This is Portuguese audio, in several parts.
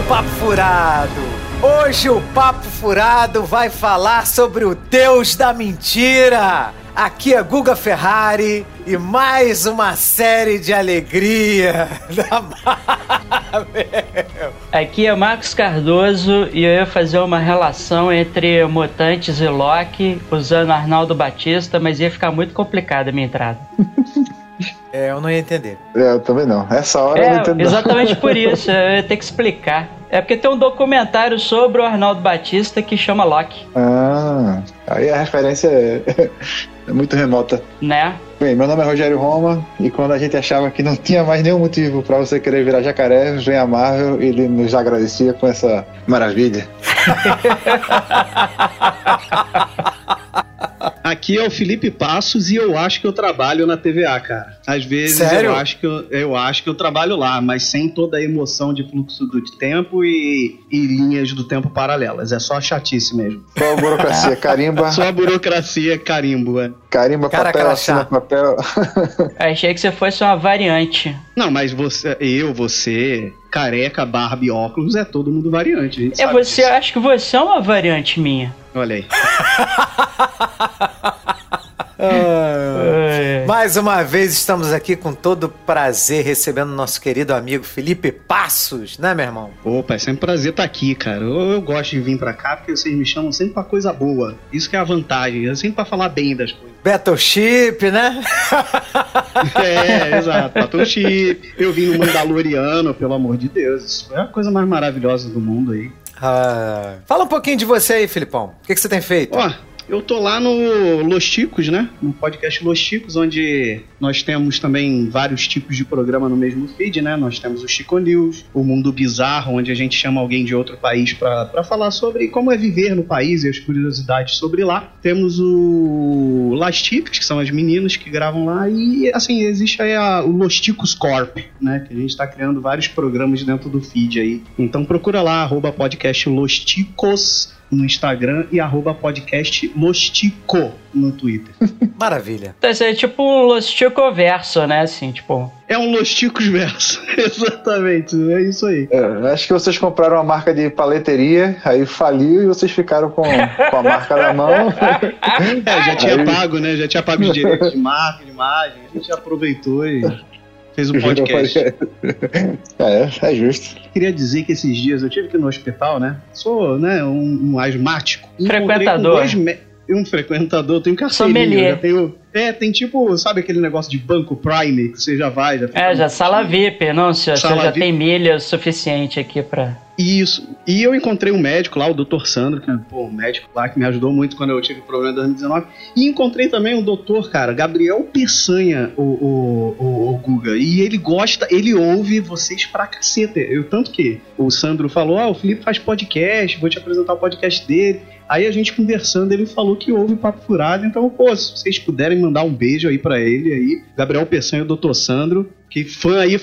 do Papo Furado! Hoje o Papo Furado vai falar sobre o Deus da Mentira! Aqui é Guga Ferrari e mais uma série de alegria da Marvel. Aqui é Marcos Cardoso e eu ia fazer uma relação entre Mutantes e Loki usando Arnaldo Batista, mas ia ficar muito complicada a minha entrada. É, eu não ia entender. É, eu também não. Essa hora é, eu não entendo. Exatamente por isso, eu ia ter que explicar. É porque tem um documentário sobre o Arnaldo Batista que chama Loki. Ah, aí a referência é, é muito remota. Né? Bem, meu nome é Rogério Roma e quando a gente achava que não tinha mais nenhum motivo para você querer virar jacaré, vem a Marvel e ele nos agradecia com essa maravilha. Aqui é o Felipe Passos e eu acho que eu trabalho na TVA, cara. Às vezes Sério? eu acho que eu, eu acho que eu trabalho lá, mas sem toda a emoção de fluxo do tempo e, e linhas do tempo paralelas. É só chatice mesmo. Só a burocracia, carimba. Só a burocracia, carimbo, é. Carimba, Cara, papel, assina papel. Achei que você fosse uma variante. Não, mas você, eu, você, careca, barba e óculos, é todo mundo variante. A gente É sabe você, disso. acho que você é uma variante minha. Olha aí. É. Mais uma vez estamos aqui com todo prazer recebendo nosso querido amigo Felipe Passos, né, meu irmão? Opa, é sempre um prazer estar aqui, cara. Eu, eu gosto de vir pra cá porque vocês me chamam sempre pra coisa boa. Isso que é a vantagem. É sempre pra falar bem das coisas. Battleship, né? É, exato. Battleship. Eu vim no Mandaloriano, pelo amor de Deus. Isso é a coisa mais maravilhosa do mundo aí. Ah, fala um pouquinho de você aí, Filipão. O que, que você tem feito? Ó, eu tô lá no Los Ticos, né? No podcast Los Ticos, onde nós temos também vários tipos de programa no mesmo feed, né? Nós temos o Chico News, o Mundo Bizarro, onde a gente chama alguém de outro país pra falar sobre como é viver no país e as curiosidades sobre lá. Temos o Las que são as meninas que gravam lá, e assim, existe aí a- o Los Ticos Corp, né? Que a gente tá criando vários programas dentro do feed aí. Então procura lá, arroba podcast Los no Instagram e arroba podcast Lostico no Twitter. Maravilha. Então, isso é tipo um Lostico verso, né? Assim, tipo. É um Losticos verso. Exatamente, é isso aí. É, acho que vocês compraram uma marca de paleteria, aí faliu e vocês ficaram com, com a marca na mão. É, já tinha Aí- pago, né? Já tinha pago os direitos de marca, de imagem. A gente aproveitou e fez um podcast. É, é justo. Queria dizer que esses dias eu tive que ir no hospital, né? Sou, né, um, um asmático. Frequentador. Um frequentador, tenho carteirinha. Já tenho, é, tem tipo, sabe aquele negócio de banco Prime, que você já vai, já fica É, já no- sala VIP, não, senhor. Você Sala já VIP. tem milha suficiente aqui pra. Isso. E eu encontrei um médico lá, o Dr. Sandro, que é pô, um médico lá que me ajudou muito quando eu tive problema em 2019. E encontrei também o doutor, cara, Gabriel Peçanha, o, o, o, o Guga. E ele gosta, ele ouve vocês pra caceta. Eu, tanto que o Sandro falou: Ah, o Felipe faz podcast, vou te apresentar o podcast dele. Aí a gente conversando, ele falou que ouve Papo Furado. Então, pô, se vocês puderem mandar um beijo aí pra ele aí, Gabriel Peçanha e o Dr. Sandro, que fã aí.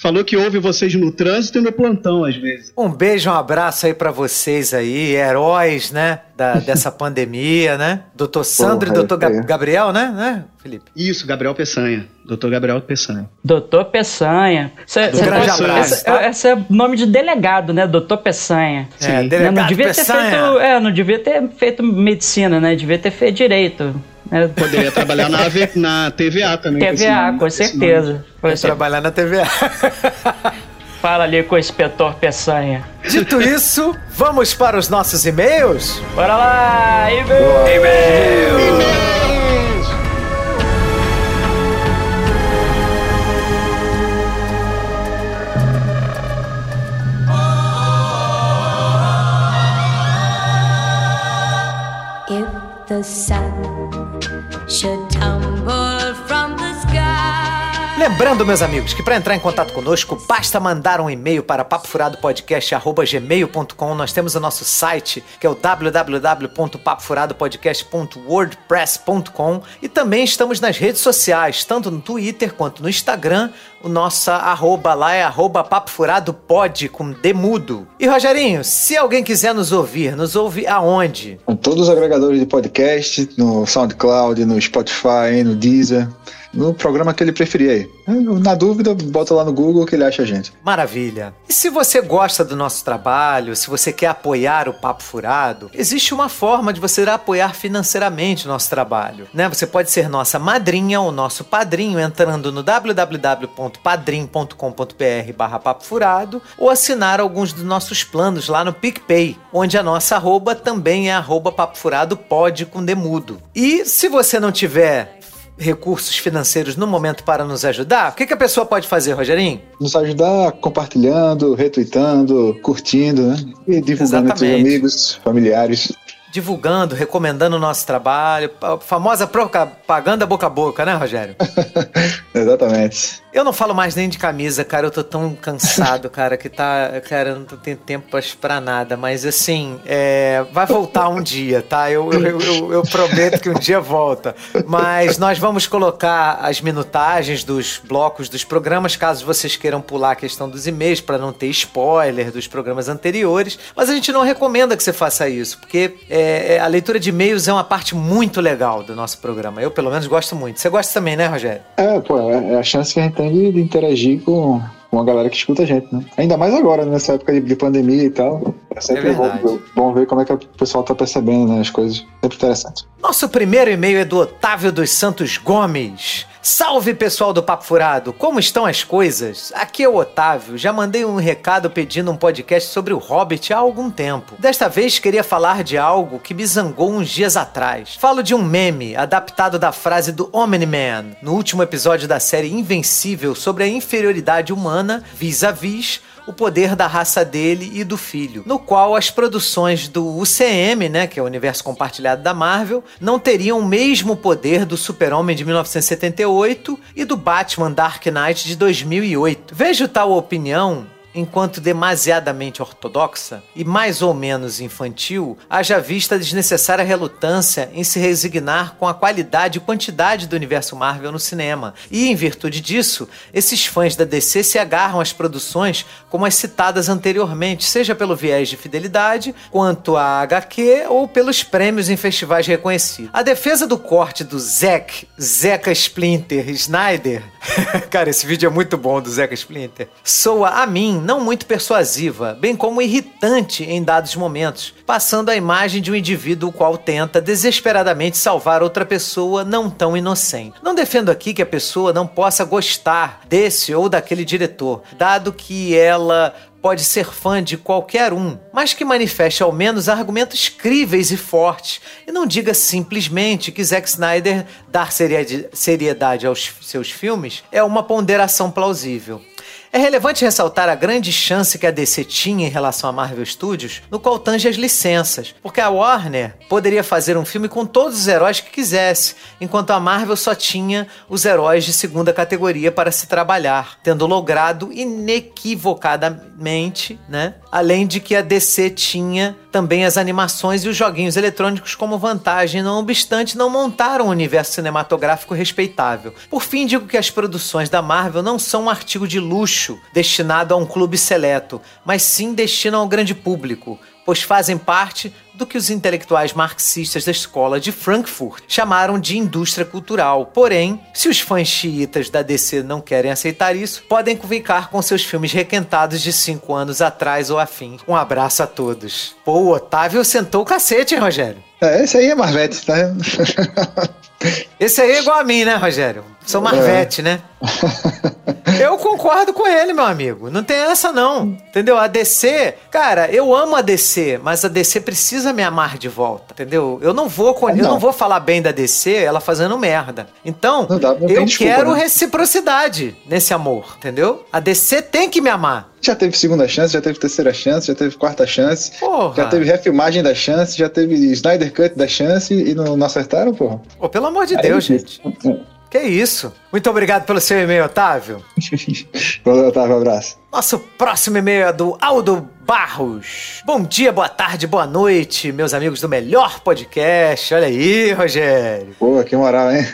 Falou que ouve vocês no trânsito e no plantão, às vezes. Um beijo, um abraço aí pra vocês aí, heróis, né? Da, dessa pandemia, né? Doutor Sandro Porra, e doutor Ga- é. Gabriel, né? né, Felipe? Isso, Gabriel Peçanha. Doutor Gabriel Peçanha. Doutor Peçanha. Cê, Um cê grande pode- abraço, Esse, tá? esse é nome de delegado, né? Doutor Peçanha. É, Né, delegado não devia Peçanha. ter feito. É, não devia ter feito medicina, né? Devia ter feito direito. Né? Poderia trabalhar na, AV na TVA também. TVA, nome, com esse certeza. Vai assim, trabalhar na TVA. Fala ali com o inspetor Peçanha. Dito isso, vamos para os nossos e-mails? Bora lá! E-mail! If the sun should Lembrando, meus amigos, que para entrar em contato conosco, basta mandar um e-mail para papofuradopodcast.gmail.com. Nós temos o nosso site, que é o www.papofuradopodcast.wordpress.com e também estamos nas redes sociais, tanto no Twitter quanto no Instagram. O nosso arroba lá é arroba papofuradopod, com demudo. E Rogerinho, se alguém quiser nos ouvir, nos ouve aonde? Com todos os agregadores de podcast, no SoundCloud, no Spotify, no Deezer. No programa que ele preferir aí. Na dúvida, bota lá no Google que ele acha a gente. Maravilha. E se você gosta do nosso trabalho, se você quer apoiar o Papo Furado, existe uma forma de você apoiar financeiramente o nosso trabalho, né? Você pode ser nossa madrinha ou nosso padrinho entrando no www.padrim.com.br barra Papo Furado ou assinar alguns dos nossos planos lá no PicPay, onde a nossa arroba também é arroba Papo pode com demudo. E se você não tiver recursos financeiros no momento para nos ajudar, o que, que a pessoa pode fazer, Rogerinho? Nos ajudar compartilhando, retweetando, curtindo, né? E divulgando entre os Exatamente. amigos, familiares. Divulgando, recomendando o nosso trabalho, a famosa propaganda boca a boca, né, Rogério? Exatamente. Eu não falo mais nem de camisa, cara. Eu tô tão cansado, cara, que tá. Cara, eu não tô tendo tempo pra, nada. Mas assim, é, vai voltar um dia, tá? Eu, eu, eu, eu prometo que um dia volta. Mas nós vamos colocar as minutagens dos blocos dos programas, caso vocês queiram pular a questão dos e-mails, pra não ter spoiler dos programas anteriores. Mas a gente não recomenda que você faça isso, porque é, é, a leitura de e-mails é uma parte muito legal do nosso programa. Eu, pelo menos, gosto muito. Você gosta também, né, Rogério? É, pô, é a chance que a gente tem de, de interagir com, com a galera que escuta a gente, né? Ainda mais agora, nessa época de, de pandemia e tal. É sempre É bom, bom ver como é que o pessoal tá percebendo né, as coisas. Sempre interessante. Nosso primeiro e-mail é do Otávio dos Santos Gomes. Salve pessoal do Papo Furado, como estão as coisas? Aqui é o Otávio, já mandei um recado pedindo um podcast sobre o Hobbit há algum tempo. Desta vez queria falar de algo que me zangou uns dias atrás. Falo de um meme adaptado da frase do Omni-Man no último episódio da série Invencível sobre a inferioridade humana vis-a-vis o poder da raça dele e do filho, no qual as produções do UCM, né, que é o universo compartilhado da Marvel, não teriam o mesmo poder do Super-Homem de 1978 e do Batman Dark Knight de 2008. Vejo tal opinião enquanto demasiadamente ortodoxa e mais ou menos infantil, haja vista a desnecessária relutância em se resignar com a qualidade e quantidade do universo Marvel no cinema. E, em virtude disso, esses fãs da DC se agarram às produções como as citadas anteriormente, seja pelo viés de fidelidade, quanto a HQ ou pelos prêmios em festivais reconhecidos. A defesa do corte do Zack, Zeca Splinter Snyder, cara, esse vídeo é muito bom do Zeca Splinter, soa a mim não muito persuasiva, bem como irritante em dados momentos, passando a imagem de um indivíduo qual tenta desesperadamente salvar outra pessoa não tão inocente. Não defendo aqui que a pessoa não possa gostar desse ou daquele diretor, dado que ela pode ser fã de qualquer um, mas que manifeste ao menos argumentos críveis e fortes, e não diga simplesmente que Zack Snyder dar seriedade aos seus filmes é uma ponderação plausível. É relevante ressaltar a grande chance que a DC tinha em relação a Marvel Studios, no qual tange as licenças, porque a Warner poderia fazer um filme com todos os heróis que quisesse, enquanto a Marvel só tinha os heróis de segunda categoria para se trabalhar, tendo logrado inequivocadamente, né? Além de que a DC tinha também as animações e os joguinhos eletrônicos como vantagem, não obstante não montaram um universo cinematográfico respeitável. Por fim, digo que as produções da Marvel não são um artigo de luxo destinado a um clube seleto, mas sim destinam ao grande público, pois fazem parte do que os intelectuais marxistas da escola de Frankfurt chamaram de indústria cultural. Porém, se os fãs xiitas da DC não querem aceitar isso, podem ficar com seus filmes requentados de cinco anos atrás ou afim. Um abraço a todos. Pô, o Otávio sentou o cacete, hein, Rogério? É, esse aí é Marvete, tá? Esse aí é igual a mim, né, Rogério? Sou Marvete, né? Eu concordo com ele, meu amigo. Não tem essa, não. Entendeu? A DC, cara, eu amo a DC, mas a DC precisa me amar de volta. Entendeu? Eu não vou, con- eu Não. não vou falar bem da DC, ela fazendo merda. Então, Não dá- não eu desculpa, quero né? reciprocidade nesse amor, entendeu? A DC tem que me amar. Já teve segunda chance, já teve terceira chance, já teve quarta chance. Porra. Já teve refilmagem da chance, já teve Snyder Cut da chance e não, não acertaram, porra. Pô, pelo amor de Aí Deus, é gente. Que isso? Muito obrigado pelo seu e-mail, Otávio. Valeu, Otávio, abraço. Nosso próximo e-mail é do Aldo Barros. Bom dia, boa tarde, boa noite, meus amigos do melhor podcast. Olha aí, Rogério. Pô, que moral, hein?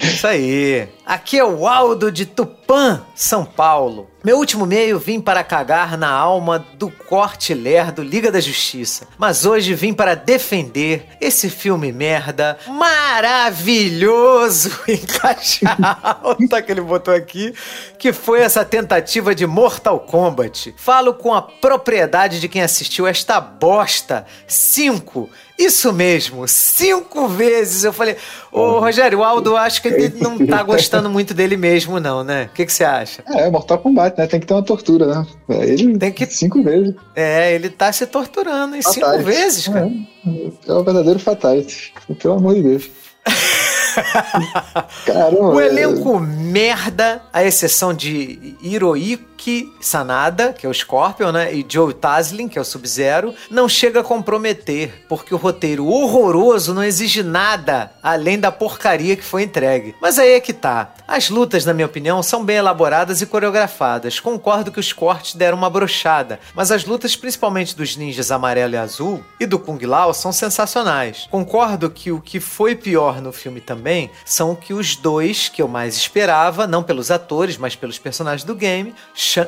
Isso aí. Aqui é o Aldo de Tupã, São Paulo. Meu último e-mail vim para cagar na alma do corte lerdo Liga da Justiça. Mas hoje vim para defender esse filme merda maravilhoso em caixa alta que ele botou aqui, que foi essa tentativa de Mortal Kombat. Falo com a propriedade de quem assistiu esta bosta. Cinco. Isso mesmo, cinco vezes. Eu falei, ô Rogério, o Aldo acho que ele não tá gostando muito dele mesmo, não, né? O que, que você acha? É, Mortal Kombat, né? Tem que ter uma tortura, né? Ele Tem que- cinco vezes. É, ele tá se torturando em cinco vezes, cara. É, é o verdadeiro fatality. Pelo amor de Deus. Caramba. O é- elenco merda, à exceção de Hiroyuki Sanada, que é o Scorpion, né? E Joe Taslin, que é o Sub-Zero, não chega a comprometer, porque o roteiro horroroso não exige nada além da porcaria que foi entregue. Mas aí é que tá. As lutas, na minha opinião, são bem elaboradas e coreografadas. Concordo que os cortes deram uma brochada, mas as lutas, principalmente dos ninjas amarelo e azul e do Kung Lao, são sensacionais. Concordo que o que foi pior no filme também são que os dois que eu mais esperava, não pelos atores, mas pelos personagens do game,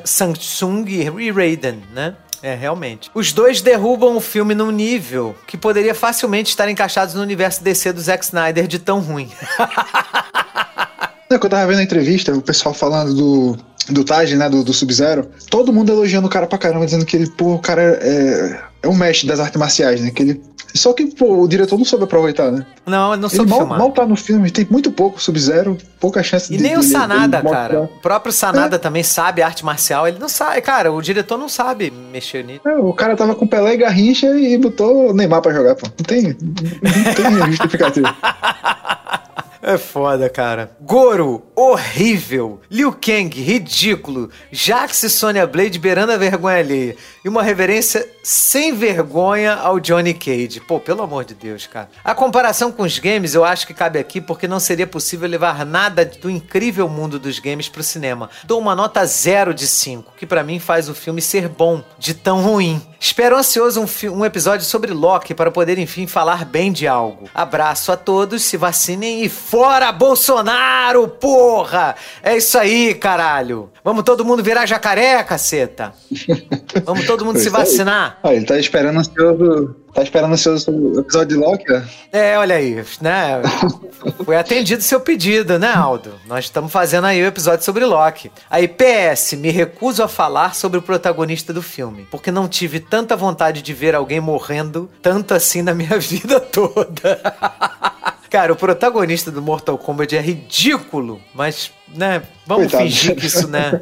Samsung e Raiden, né? É, realmente. Os dois derrubam o filme num nível que poderia facilmente estar encaixados no universo DC do Zack Snyder de tão ruim. Não, é eu tava vendo a entrevista, o pessoal falando do, do Taj, né, do, do Sub-Zero, todo mundo elogiando o cara pra caramba, dizendo que ele, pô, o cara é, é um mestre das artes marciais, né, que ele... Só que, pô, o diretor não soube aproveitar, né? Não, não Ele soube mal, filmar. mal tá no filme, tem muito pouco Sub-Zero, pouca chance E de... nem o Sanada, cara. O próprio Sanada também sabe arte marcial. Ele não sabe, cara. O diretor não sabe mexer nisso. É, o cara tava com Pelé e Garrincha e botou Neymar pra jogar, pô. Não tem, não tem justificativo. É foda, cara. Goro, horrível. Liu Kang, ridículo. Jax e Sonya Blade beirando a vergonha alheia. E uma reverência sem vergonha ao Johnny Cage. Pô, pelo amor de Deus, cara. A comparação com os games eu acho que cabe aqui porque não seria possível levar nada do incrível mundo dos games pro cinema. Dou uma nota zero de 5, que pra mim faz o filme ser bom, de tão ruim. Espero ansioso um, um episódio sobre Loki para poder enfim falar bem de algo. Abraço a todos, se vacinem e fora Bolsonaro, porra! É isso aí, caralho. Vamos todo mundo virar jacaré, caceta. Vamos todo mundo É se vacinar. Ah, ele tá esperando ansioso. Tá esperando ansioso o episódio de Loki. É, olha aí, né? Foi atendido seu pedido, né, Aldo? Nós estamos fazendo aí o episódio sobre Loki. Aí, PS, me recuso a falar sobre o protagonista do filme, porque não tive tanta vontade de ver alguém morrendo tanto assim na minha vida toda. Cara, o protagonista do Mortal Kombat é ridículo, mas, né, vamos Coitado. fingir que isso, né?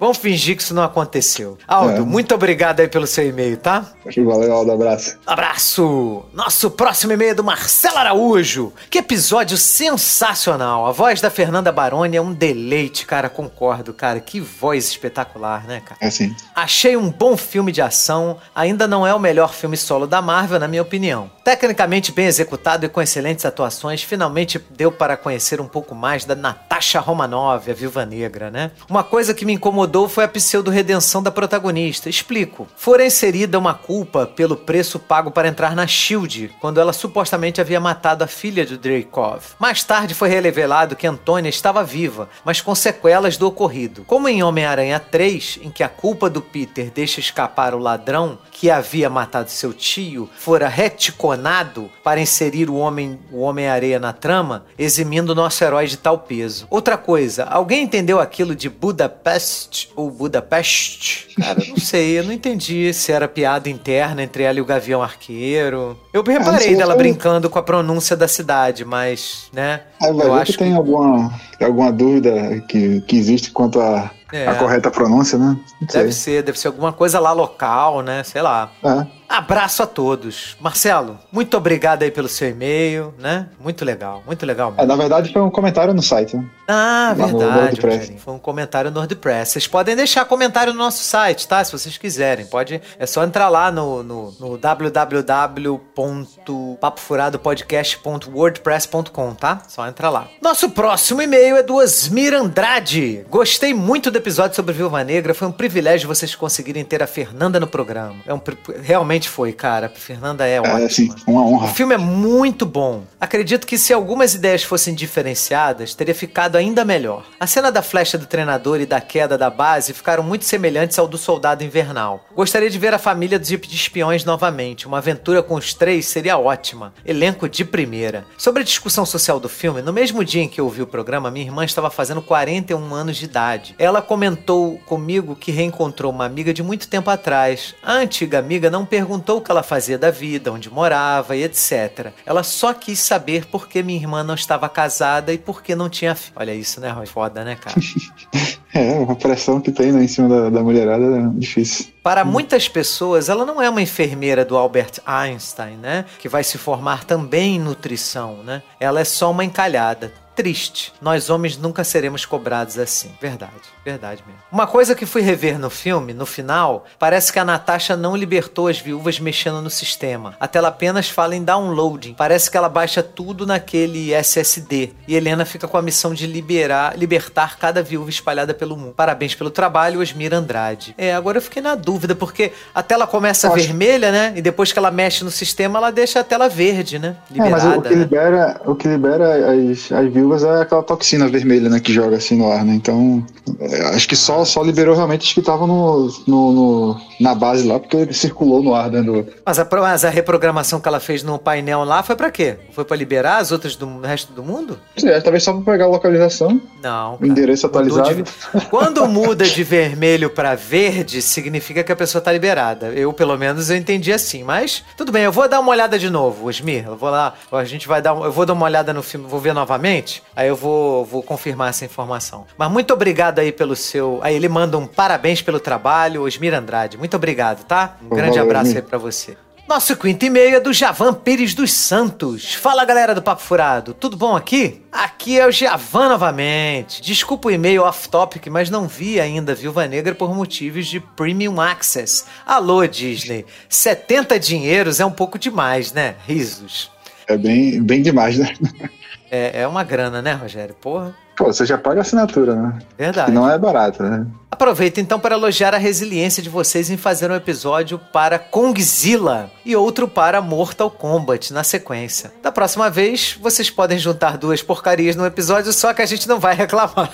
Vamos fingir que isso não aconteceu. Aldo, É. muito obrigado aí pelo seu e-mail, tá? Valeu, Aldo, abraço. Abraço! Nosso próximo e-mail é do Marcelo Araújo. Que episódio sensacional! A voz da Fernanda Baroni é um deleite, cara, concordo, cara. Que voz espetacular, né, cara? É assim. Achei um bom filme de ação, ainda não é o melhor filme solo da Marvel, na minha opinião. Tecnicamente bem executado e com excelentes atuações, finalmente deu para conhecer um pouco mais da Natasha Romanoff, a Viúva Negra, né? Uma coisa que me incomodou foi a pseudo-redenção da protagonista. Explico. Fora inserida uma culpa pelo preço pago para entrar na SHIELD, quando ela supostamente havia matado a filha do Dreykov. Mais tarde foi revelado que Antônia estava viva, mas com sequelas do ocorrido. Como em Homem-Aranha 3, em que a culpa do Peter deixa escapar o ladrão que havia matado seu tio, fora reticonado para inserir o homem o Homem-Areia na trama, eximindo nosso herói de tal peso. Outra coisa, alguém entendeu aquilo de Budapest ou Budapest? Cara, não sei, eu não entendi se era piada interna entre ela e o Gavião Arqueiro. Eu reparei sei, dela brincando com a pronúncia da cidade, mas, né? Vai eu acho que tem alguma, alguma dúvida que, que existe quanto à É. à correta pronúncia, né? Deve ser, deve ser alguma coisa lá local, né? Sei lá. É. Abraço a todos. Marcelo, muito obrigado aí pelo seu e-mail, né? Muito legal, muito legal É, na verdade foi um comentário no site, né? Ah, lá no verdade. Rogerinho. Foi um comentário no WordPress. Vocês podem deixar comentário no nosso site, tá? Se vocês quiserem. Pode, é só entrar lá no, no, no www.papofuradopodcast.wordpress.com, tá? Só entrar lá. Nosso próximo e-mail é do Asmir Andrade. Gostei muito do episódio sobre Viúva Negra. Foi um privilégio vocês conseguirem ter a Fernanda no programa. É um, realmente foi, cara. A Fernanda é ótima. É, assim, uma O honra. filme é muito bom. Acredito que se algumas ideias fossem diferenciadas, teria ficado ainda melhor. A cena da flecha do treinador e da queda da base ficaram muito semelhantes ao do Soldado Invernal. Gostaria de ver a família dos de espiões novamente. Uma aventura com os três seria ótima. Elenco de primeira. Sobre a discussão social do filme, no mesmo dia em que eu ouvi o programa, minha irmã estava fazendo 41 anos de idade. Ela comentou comigo que reencontrou uma amiga de muito tempo atrás. A antiga amiga não perguntou o que ela fazia da vida, onde morava e etc. Ela só quis saber por que minha irmã não estava casada e por que não tinha filho. Olha isso, né, Roy? Foda, né, cara? É, a pressão que tem né, em cima da, da mulherada é difícil. Para muitas pessoas, ela não é uma enfermeira do Albert Einstein, né? Que vai se formar também em nutrição, né? Ela é só uma encalhada. Triste. Nós homens nunca seremos cobrados assim. Verdade, verdade mesmo. Uma coisa que fui rever no filme, no final, parece que a Natasha não libertou as viúvas mexendo no sistema. A tela apenas fala em downloading. Parece que ela baixa tudo naquele SSD. E Helena fica com a missão de liberar, libertar cada viúva espalhada pelo mundo. Parabéns pelo trabalho, Osmir Andrade. É, agora eu fiquei na dúvida, porque a tela começa acho- vermelha, né? E depois que ela mexe no sistema, ela deixa a tela verde, né? É, mas Liberada. o, o que né? libera, o que libera as, as viúvas é aquela toxina vermelha, né, que joga assim no ar, né? Então, é, acho que só, só liberou realmente os que estavam no, no, no- na base lá, porque ele circulou no ar dentro do. Mas a, mas a reprogramação que ela fez no painel lá foi pra quê? Foi pra liberar as outras do resto do mundo? É, talvez só pra pegar a localização, Não. o endereço atualizado. de- Quando muda de vermelho pra verde, significa que a pessoa tá liberada. Eu, pelo menos, eu entendi assim. Mas, tudo bem, eu vou dar uma olhada de novo, Osmir. Eu vou lá, a gente vai dar. Eu vou dar uma olhada no filme, vou ver novamente. Aí eu vou, vou confirmar essa informação. Mas muito obrigado aí pelo seu. Aí ele manda um parabéns pelo trabalho, Osmir Andrade. Muito obrigado, tá? Um grande Valeu, abraço aí pra você. Nosso quinto e-mail é do Javan Pires dos Santos. Fala galera do Papo Furado, tudo bom aqui? Aqui é o Javan novamente. Desculpa o e-mail off-topic, mas não vi ainda Viúva Negra por motivos de Premium Access. Alô, Disney. 70 dinheiros é um pouco demais, né? Risos. É bem, bem demais, né? É, é uma grana, né, Rogério? Porra, Pô, você já paga a assinatura, né? verdade. E não é barato, né? Aproveito então para elogiar a resiliência de vocês em fazer um episódio para Kongzilla e outro para Mortal Kombat na sequência. Da próxima vez, vocês podem juntar duas porcarias num episódio só que a gente não vai reclamar.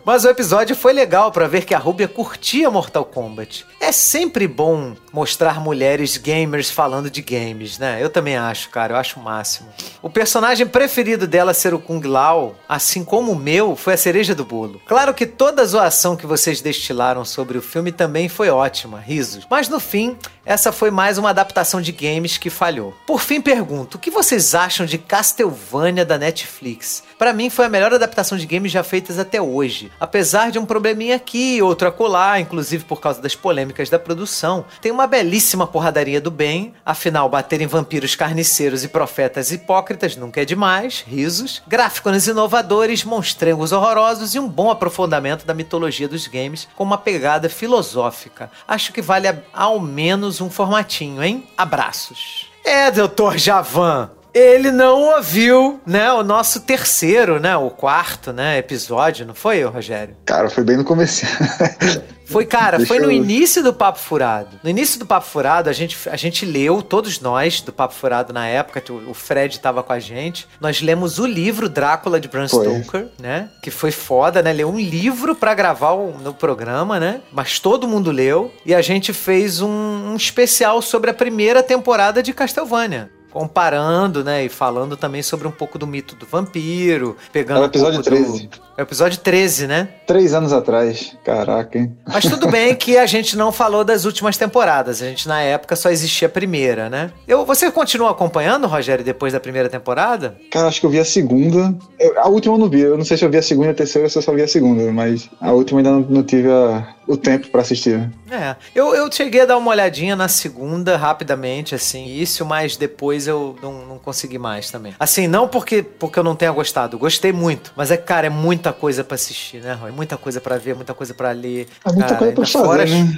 Mas o episódio foi legal pra ver que a Rúbia curtia Mortal Kombat. É sempre bom mostrar mulheres gamers falando de games, né? Eu também acho, cara, eu acho o máximo. O personagem preferido dela ser o Kung Lao, assim como o meu, foi a cereja do bolo. Claro que toda a zoação que vocês destilaram sobre o filme também foi ótima, risos. Mas no fim, essa foi mais uma adaptação de games que falhou. Por fim, pergunto: o que vocês acham de Castlevania da Netflix? Pra mim, foi a melhor adaptação de games já feitas até hoje. Apesar de um probleminha aqui, outro acolá, inclusive por causa das polêmicas da produção, tem uma belíssima porradaria do bem. Afinal, bater em vampiros carniceiros e profetas hipócritas nunca é demais. Risos. Gráficos inovadores, monstrengos horrorosos e um bom aprofundamento da mitologia dos games com uma pegada filosófica. Acho que vale ao menos um formatinho, hein? Abraços. É, doutor Javan. Ele não ouviu, né, o nosso terceiro, né, o quarto, né, episódio, não foi, Rogério? Cara, foi bem no começo. Foi, cara, Deixa foi no eu- início do Papo Furado. No início do Papo Furado, a gente, a gente leu, todos nós do Papo Furado na época, que o Fred tava com a gente. Nós lemos o livro Drácula de Bram. Stoker, né? Que foi foda, né? Leu um livro pra gravar o- no programa, né? Mas todo mundo leu. E a gente fez um, um especial sobre a primeira temporada de Castlevania. Comparando, né? E falando também sobre um pouco do mito do vampiro. Pegando Era o um episódio do- 13. É o episódio 13, né? Três anos atrás. Caraca, hein? Mas tudo bem que a gente não falou das últimas temporadas. A gente, na época, só existia a primeira, né? Eu, você continua acompanhando, Rogério, depois da primeira temporada? Cara, acho que eu vi a segunda. Eu- a última eu não vi. Eu não sei se eu vi a segunda e a terceira ou se eu só vi a segunda. Mas a última ainda não, não tive a- o tempo pra assistir. É. Eu, eu cheguei a dar uma olhadinha na segunda, rapidamente, assim, isso, mas depois eu não, não consegui mais também. Assim, não porque, porque eu não tenha gostado. Gostei muito. Mas é, cara, é muita coisa pra assistir, né, Roy? Muita coisa pra ver, muita coisa pra ler. É muita Cara, coisa pra ainda fora fazer, as-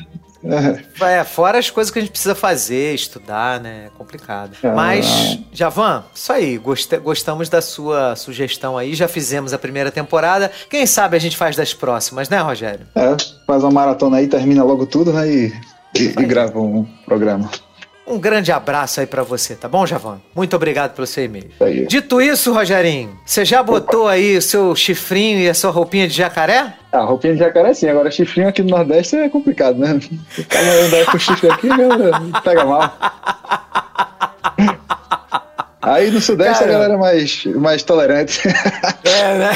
né? É, fora as coisas que a gente precisa fazer, estudar, né? É complicado. Ah. Mas, Javan, isso aí. gost- gostamos da sua sugestão aí. Já fizemos a primeira temporada. Quem sabe a gente faz das próximas, né, Rogério? É, faz uma maratona aí, termina logo tudo, né? E, e, e grava um programa. Um grande abraço aí pra você, tá bom, Javan? Muito obrigado pelo seu e-mail. Aí. Dito isso, Rogerinho, você já botou aí o seu chifrinho e a sua roupinha de jacaré? Ah, roupinha de jacaré sim, agora chifrinho aqui no Nordeste é complicado, né? O cara andar com chifre aqui, pega mal. Aí no Sudeste a galera é mais, mais tolerante. É, né?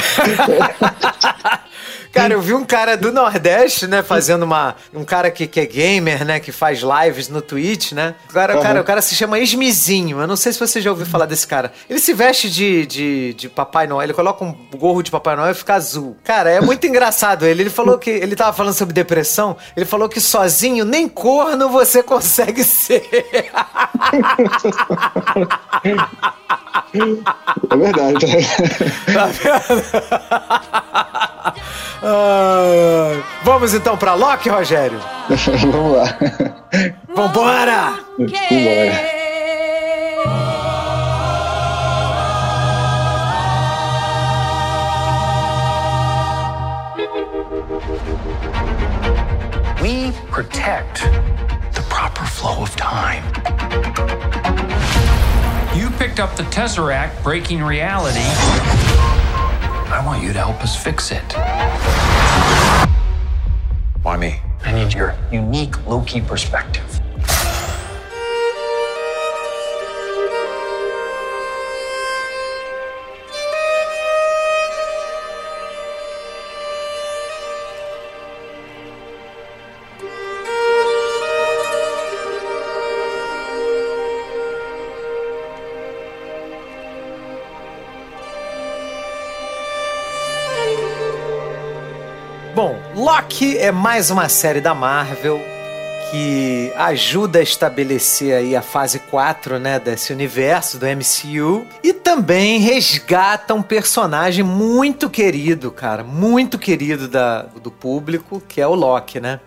Cara, eu vi um cara do Nordeste, né, fazendo uma. Um cara que, que é gamer, né, que faz lives no Twitch, né? Cara, o cara, o cara se chama Esmizinho. Eu não sei se você já ouviu falar desse cara. Ele se veste de, de, de Papai Noel, ele coloca um gorro de Papai Noel e fica azul. Cara, é muito engraçado ele. Ele falou que. Ele tava falando sobre depressão. Ele falou que sozinho nem corno você consegue ser. É verdade. Tá vendo? Ah, vamos então pra Loki, Rogério? Vamos lá. Vambora! Vambora. We protect the proper flow of time. You picked up the Tesseract breaking reality. I want you to help us fix it. Why me? I need your unique Loki perspective. Loki é mais uma série da Marvel que ajuda a estabelecer aí a fase 4, né, desse universo do MCU e também resgata um personagem muito querido, cara, muito querido da, do público, que é o Loki, né?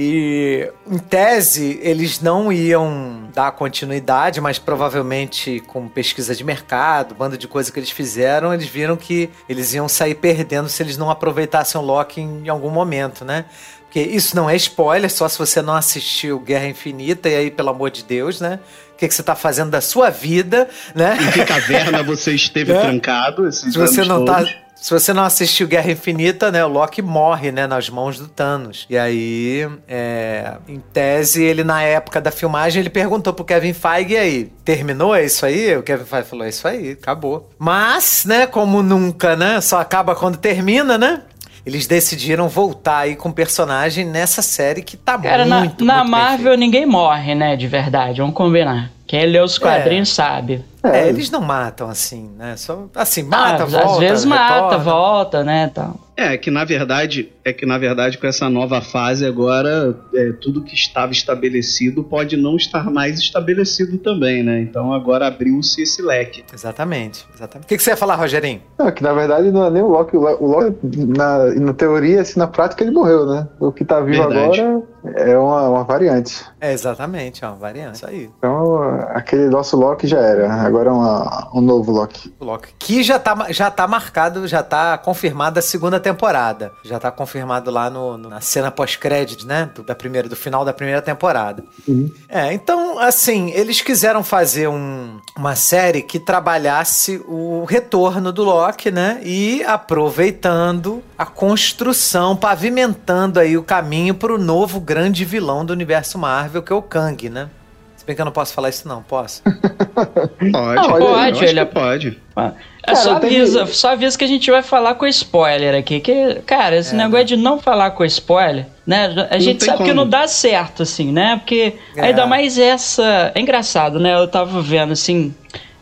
E em tese eles não iam dar continuidade, mas provavelmente com pesquisa de mercado, banda de coisa que eles fizeram, eles viram que eles iam sair perdendo se eles não aproveitassem o Loki em algum momento, né? Porque isso não é spoiler, só se você não assistiu Guerra Infinita, e aí, pelo amor de Deus, né? O que, que você tá fazendo da sua vida, né? Em que caverna você esteve É. trancado esses Se você não tá. Se você não assistiu Guerra Infinita, né, o Loki morre, né, nas mãos do Thanos. E aí, é, em tese, ele na época da filmagem, ele perguntou pro Kevin Feige, aí, terminou? É isso aí? O Kevin Feige falou, é isso aí, acabou. Mas, né, como nunca, né, só acaba quando termina, né? Eles decidiram voltar aí com o personagem nessa série que tá Cara, na, muito, na muito bem Marvel feita. ninguém morre, né? De verdade, vamos combinar. Quem lê os quadrinhos sabe. É, eles não matam assim, né? Só, assim, mata, Ah, volta, Às vezes mata, retorna. volta, né? Tal. É que na verdade, é que na verdade com essa nova fase agora, é, tudo que estava estabelecido pode não estar mais estabelecido também, né? Então agora abriu-se esse leque. Exatamente, exatamente. O que, que você ia falar, Rogerinho? Não, que na verdade não é nem o Loki. O Loki, o Loki, na, na teoria, assim, na prática, ele morreu, né? O que tá vivo Verdade. agora é uma, uma variante. É, exatamente, é uma variante. Isso aí. Então, aquele nosso Loki já era. Agora é uma, um novo Loki. Loki. Que já tá, já tá marcado, já tá confirmada a segunda temporada. Já tá confirmado lá no, no- na cena pós-crédito, né? Do, da primeira, do final da primeira temporada. É, então, assim, eles quiseram fazer um- uma série que trabalhasse o retorno do Loki, né? E aproveitando a construção, pavimentando aí o caminho pro novo grande vilão do universo Marvel, que é o Kang, né? Bem que eu não posso falar isso, não, posso? Pode, Não, pode, ele- que pode. É só teve- avisa, só avisa que a gente vai falar com spoiler aqui. Que, cara, esse negócio de não falar com spoiler, né? A gente tem sabe que como. não dá certo, assim, né? Porque É. ainda mais essa. É engraçado, né? Eu tava vendo, assim,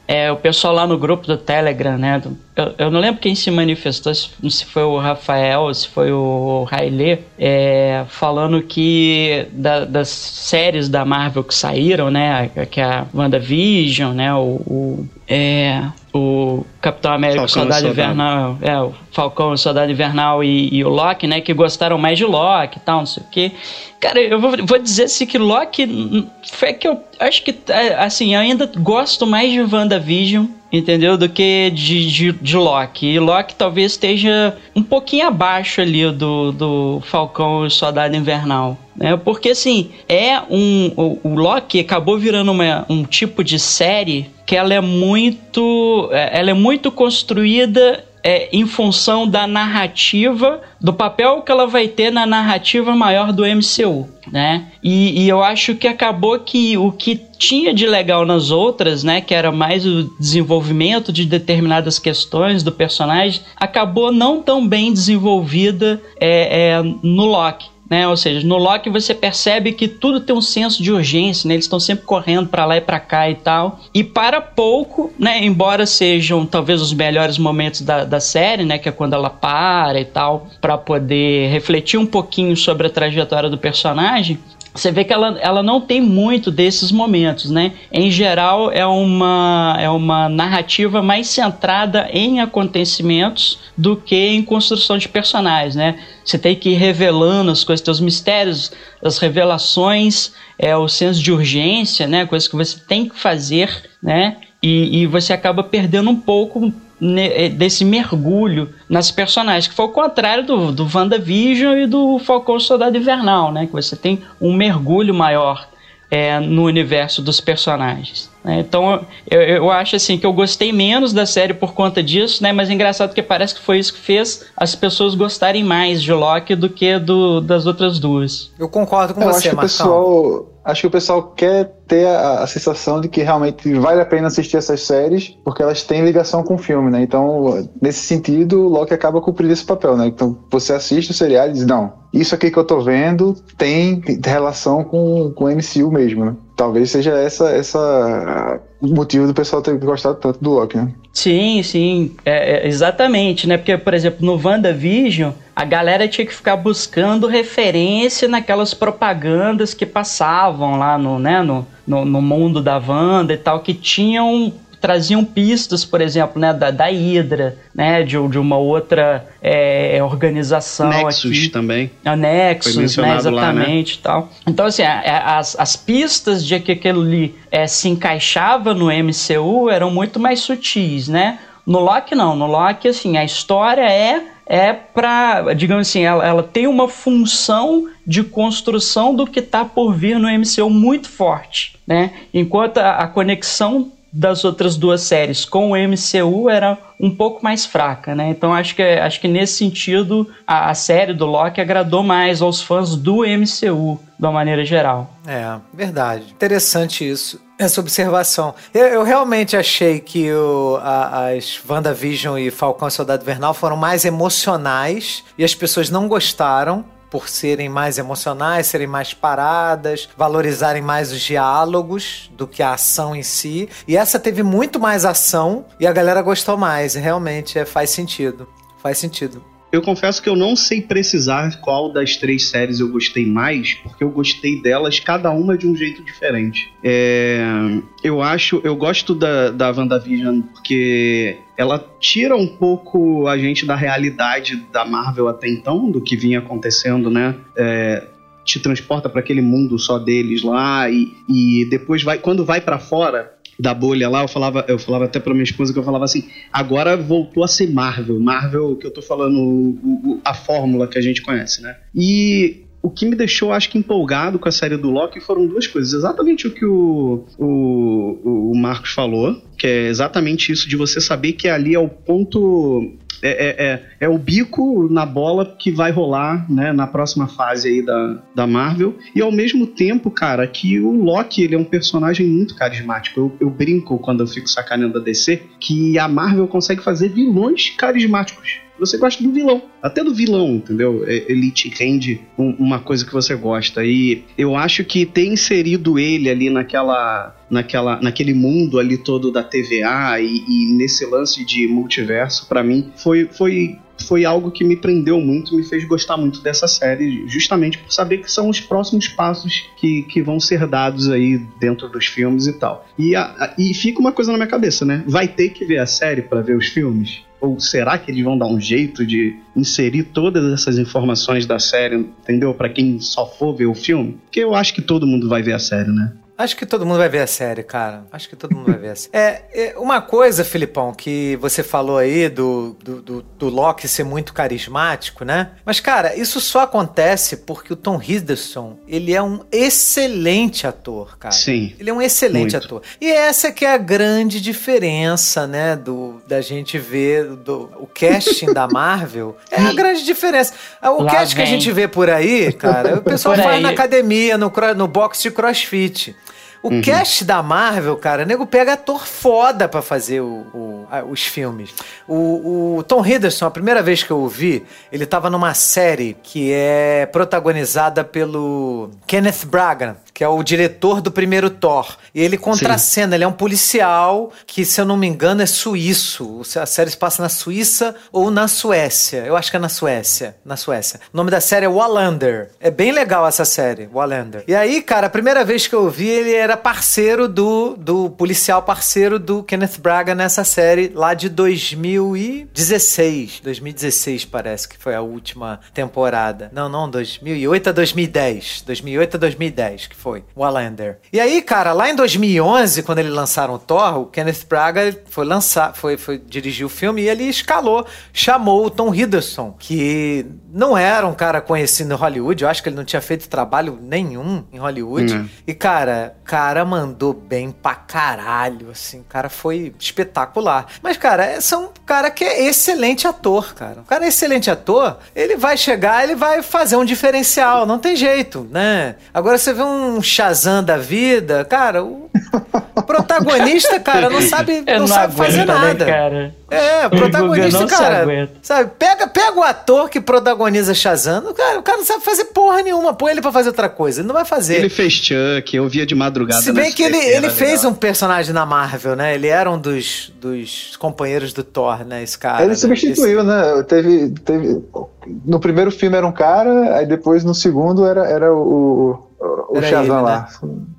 é, o pessoal lá no grupo do Telegram, né? Do eu, eu, não lembro quem se manifestou, se, foi o Rafael, se foi o Railê, é, falando que da, das séries da Marvel que saíram, né, que é a WandaVision, né, o, o é, o Capitão América, Falcão Soldado, Invernal, é, o Falcão, o Soldado Invernal e, e, o Loki, né, que gostaram mais de Loki e tal, não sei o quê. Cara, eu vou, vou dizer assim que Loki foi que eu acho que, é, assim, eu ainda gosto mais de WandaVision entendeu? Do que de, de, de, Loki. E Loki talvez esteja um pouquinho abaixo ali do, do Falcão e Soldado Invernal. Né? Porque assim, é um. O, o Loki acabou virando uma, um tipo de série que ela é muito. É, ela é muito construída é, em função da narrativa, do papel que ela vai ter na narrativa maior do MCU, né? E, e, eu acho que acabou que o que tinha de legal nas outras, né, que era mais o desenvolvimento de determinadas questões do personagem, acabou não tão bem desenvolvida é, é, no Loki né? Ou seja, no Loki você percebe que tudo tem um senso de urgência, né? Eles estão sempre correndo para lá e para cá e tal. E para pouco, né? Embora sejam talvez os melhores momentos da, da série, né? Que é quando ela para e tal, para poder refletir um pouquinho sobre a trajetória do personagem você vê que ela, ela não tem muito desses momentos, né? Em geral, é uma, é uma narrativa mais centrada em acontecimentos do que em construção de personagens, né? Você tem que ir revelando as coisas, os mistérios, as revelações, é, o senso de urgência, né? Coisas que você tem que fazer, né? E, e você acaba perdendo um pouco desse mergulho nas personagens, que foi o contrário do, do WandaVision e do Falcão Soldado Invernal, né? Que você tem um mergulho maior é, no universo dos personagens. Né? Então eu, eu acho assim que eu gostei menos da série por conta disso, né? Mas é engraçado que parece que foi isso que fez as pessoas gostarem mais de Loki do que do, das outras duas. Eu concordo com eu você, acho que o pessoal Acho que o pessoal quer ter a, a, sensação de que realmente vale a pena assistir essas séries porque elas têm ligação com o filme, né? Então, nesse sentido, Loki acaba cumprindo esse papel, né? Então, você assiste o seriado e diz, não, isso aqui que eu tô vendo tem relação com, com o MCU mesmo, né? Talvez seja essa, essa o motivo do pessoal ter gostado tanto do Loki, né? Sim, sim, é, é, exatamente, né? Porque, por exemplo, no WandaVision, a galera tinha que ficar buscando referência naquelas propagandas que passavam lá no, né, no, no, no mundo da Wanda e tal, que tinham traziam pistas, por exemplo, né, da, da Hydra, né, de, de uma outra é, organização Nexus aqui. também. A Nexus, né, exatamente, lá, né? tal. Então, assim, a, as, as pistas de que aquilo ali é, se encaixava no MCU eram muito mais sutis, né? No Loki não, no Loki, assim, a história é é para, digamos assim, ela, ela, tem uma função de construção do que está por vir no MCU muito forte, né? Enquanto a, a conexão das outras duas séries com o MCU era um pouco mais fraca, né? Então acho que, acho que nesse sentido a, a série do Loki agradou mais aos fãs do MCU, de uma maneira geral. É, verdade. Interessante isso essa observação. Eu, eu, realmente achei que o, a, as WandaVision e Falcão e Soldado Invernal foram mais emocionais e as pessoas não gostaram por serem mais emocionais, serem mais paradas, valorizarem mais os diálogos do que a ação em si. E essa teve muito mais ação e a galera gostou mais. Realmente é, faz sentido. Faz sentido. Eu confesso que eu não sei precisar qual das três séries eu gostei mais, porque eu gostei delas, cada uma de um jeito diferente. É, eu acho, eu gosto da, da WandaVision porque ela tira um pouco a gente da realidade da Marvel até então, do que vinha acontecendo, né? É, te transporta para aquele mundo só deles lá e, e depois vai quando vai para fora da bolha lá, eu falava, eu falava até pra minha esposa que eu falava assim, agora voltou a ser Marvel. Marvel, que eu tô falando, o, o, a fórmula que a gente conhece, né? E o que me deixou, acho que, empolgado com a série do Loki foram duas coisas. Exatamente o que o, o, o Marcos falou, que é exatamente isso de você saber que ali é o ponto é, é, é, é, o bico na bola que vai rolar né, na próxima fase aí da, da Marvel. E ao mesmo tempo, cara, que o Loki ele é um personagem muito carismático. Eu, eu brinco quando eu fico sacaneando a DC que a Marvel consegue fazer vilões carismáticos. Você gosta do vilão. Até do vilão, entendeu? É, Ele te rende um- uma coisa que você gosta. E eu acho que ter inserido ele ali naquela. Naquela, naquele mundo ali todo da TVA e, e nesse lance de multiverso, pra mim, foi, foi, foi algo que me prendeu muito, me fez gostar muito dessa série, justamente por saber que são os próximos passos que, que vão ser dados aí dentro dos filmes e tal. E, a- a- e fica uma coisa na minha cabeça, né? Vai ter que ver a série pra ver os filmes? Ou será que eles vão dar um jeito de inserir todas essas informações da série, entendeu? Pra quem só for ver o filme? Porque eu acho que todo mundo vai ver a série, né? Acho que todo mundo vai ver a série, cara. Acho que todo mundo vai ver a série. É, é, uma coisa, Filipão, que você falou aí do, do, do, do Loki ser muito carismático, né? Mas, cara, isso só acontece porque o Tom Hiddleston, ele é um excelente ator, cara. Sim. Ele é um excelente Muito. ator. E essa que é a grande diferença, né, do, da gente ver do, o casting da Marvel. É a grande diferença. O Lá casting que a vem. gente vê por aí, cara, o pessoal faz aí. na academia, no, no box de crossfit. O Uhum. cast da Marvel, cara, o nego pega ator foda pra fazer o- o- a- os filmes. O, o Tom Hiddleston, a primeira vez que eu o vi, ele tava numa série que é protagonizada pelo Kenneth Branagh, que é o diretor do primeiro Thor. E ele contracena, ele é um policial que, se eu não me engano, é suíço. A série se passa na Suíça ou na Suécia. Eu acho que é na Suécia. Na Suécia. O nome da série é Wallander. É bem legal essa série, Wallander. E aí, cara, a primeira vez que eu vi, ele era parceiro do, do policial parceiro do Kenneth Braga nessa série lá de 2016. 2016 parece que foi a última temporada. Não, não, 2008 a 2010. 2008 a 2010 que foi. Wallander. E aí, cara, lá em 2011, quando eles lançaram o Thor, o Kenneth Braga foi lançar, foi, foi dirigir o filme e ele escalou, chamou o Tom Hiddleston, que não era um cara conhecido em Hollywood, eu acho que ele não tinha feito trabalho nenhum em Hollywood. Não. E, cara, cara mandou bem pra caralho, assim, o cara foi espetacular. Mas, cara, é um cara que é excelente ator, cara. O cara é excelente ator, ele vai chegar, ele vai fazer um diferencial, não tem jeito, né? Agora você vê um Shazam da vida, cara, o protagonista, cara, não sabe, não não sabe fazer né, nada. cara? É, o O protagonista, cara. Sabe, pega, pega o ator que protagoniza Shazam, cara, o cara não sabe fazer porra nenhuma, põe ele pra fazer outra coisa, ele não vai fazer. Ele fez Chuck, eu via de madrugada. Se bem que ele, ele fez legal. um personagem na Marvel, né? Ele era um dos, dos companheiros do Thor, né? Esse cara. Ele né? substituiu, né? Teve, teve. No primeiro filme era um cara, aí depois no segundo era, era o, o, Shazam ele, né? lá.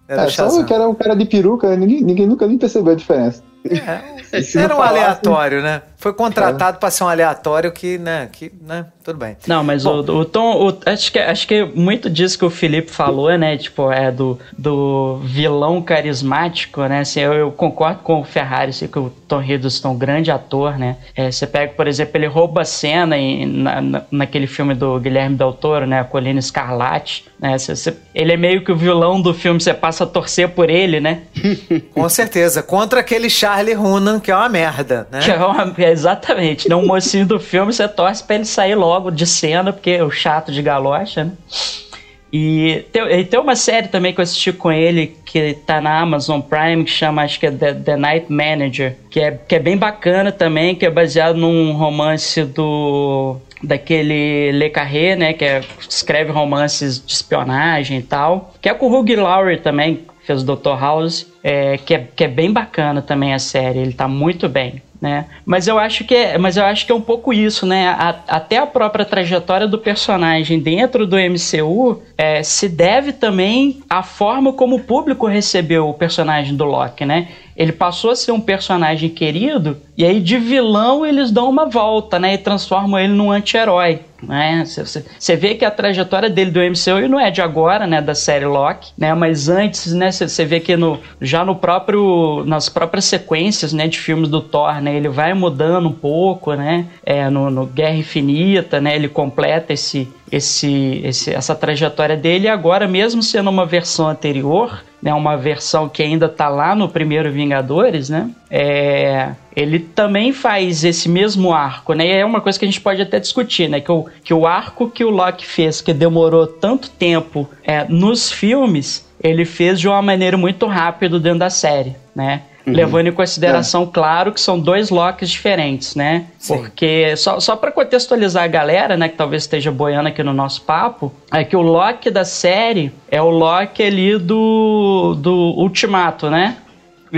Era é, o só Shazam. que era um cara de peruca, ninguém, ninguém nunca nem percebeu a diferença. É, não era um aleatório, né? Foi contratado pra ser um aleatório que, né? Que, né? Tudo bem. Não, mas o, o Tom, o- acho, que, acho que muito disso que o Felipe falou, né? Tipo, é do, do vilão carismático, né? Assim, eu, eu concordo com o Ferrari, assim, que o Tom Hiddleston é um grande ator, né? É, você pega, por exemplo, ele rouba a cena em, na, na- naquele filme do Guilherme Del Toro, né? A Colina Escarlate, né? Você- você- ele é meio que o vilão do filme, você passa a torcer por ele, né? Com certeza. Contra aquele Charlie Hunnam, que é uma merda, né? Que é uma- exatamente, né? O mocinho do filme, você torce pra ele sair logo de cena, porque é o chato de galocha, né? E tem, e tem uma série também que eu assisti com ele, que tá na Amazon Prime, que chama, acho que é The, The Night Manager, que é, que é bem bacana também, que é baseado num romance do daquele Le Carré, né, que é, escreve romances de espionagem e tal, que é com o Hugh Laurie também, fez o Dr. House, é, que, é, que é bem bacana também a série, ele tá muito bem. Né? Mas eu acho que é, mas eu acho que é um pouco isso, né? A- até a própria trajetória do personagem dentro do MCU é, se deve também à forma como o público recebeu o personagem do Loki, né? Ele passou a ser um personagem querido e aí de vilão eles dão uma volta, né? E transformam ele num anti-herói. Né? Você vê que a trajetória dele do MCU não é de agora, né? Da série Loki, né? Mas antes, né? Você vê que no, já no próprio, nas próprias sequências, né? De filmes do Thor, né? Ele vai mudando um pouco, né? É, no, no Guerra Infinita, né? Ele completa esse, esse, esse, essa trajetória dele agora, mesmo sendo uma versão anterior, né, uma versão que ainda tá lá no primeiro Vingadores, né? É, ele também faz esse mesmo arco, né? E é uma coisa que a gente pode até discutir, né? Que o, que o arco que o Loki fez, que demorou tanto tempo é, nos filmes, ele fez de uma maneira muito rápida dentro da série, né? Uhum. Levando em consideração, claro, que são dois Locks diferentes, né? Sim. Porque, só, só para contextualizar a galera, né, que talvez esteja boiando aqui no nosso papo, é que o Loki da série é o Loki ali do, do Ultimato, né?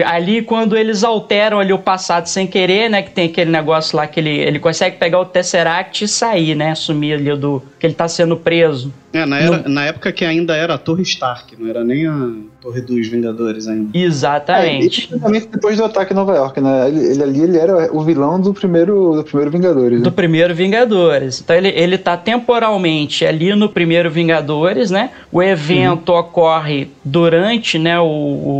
Ali, quando eles alteram ali o passado sem querer, né? Que tem aquele negócio lá que ele, ele consegue pegar o Tesseract e sair, né? Sumir ali do... que ele tá sendo preso. É, na, era- na época que ainda era a Torre Stark, não era nem a Torre dos Vingadores ainda. É, Exatamente. principalmente depois do ataque em Nova York, né? Ele, ele ali ele era o vilão do primeiro, do primeiro Vingadores. do Né? primeiro Vingadores. Então ele, ele tá temporalmente ali no primeiro Vingadores, né? O evento ocorre durante, né, o,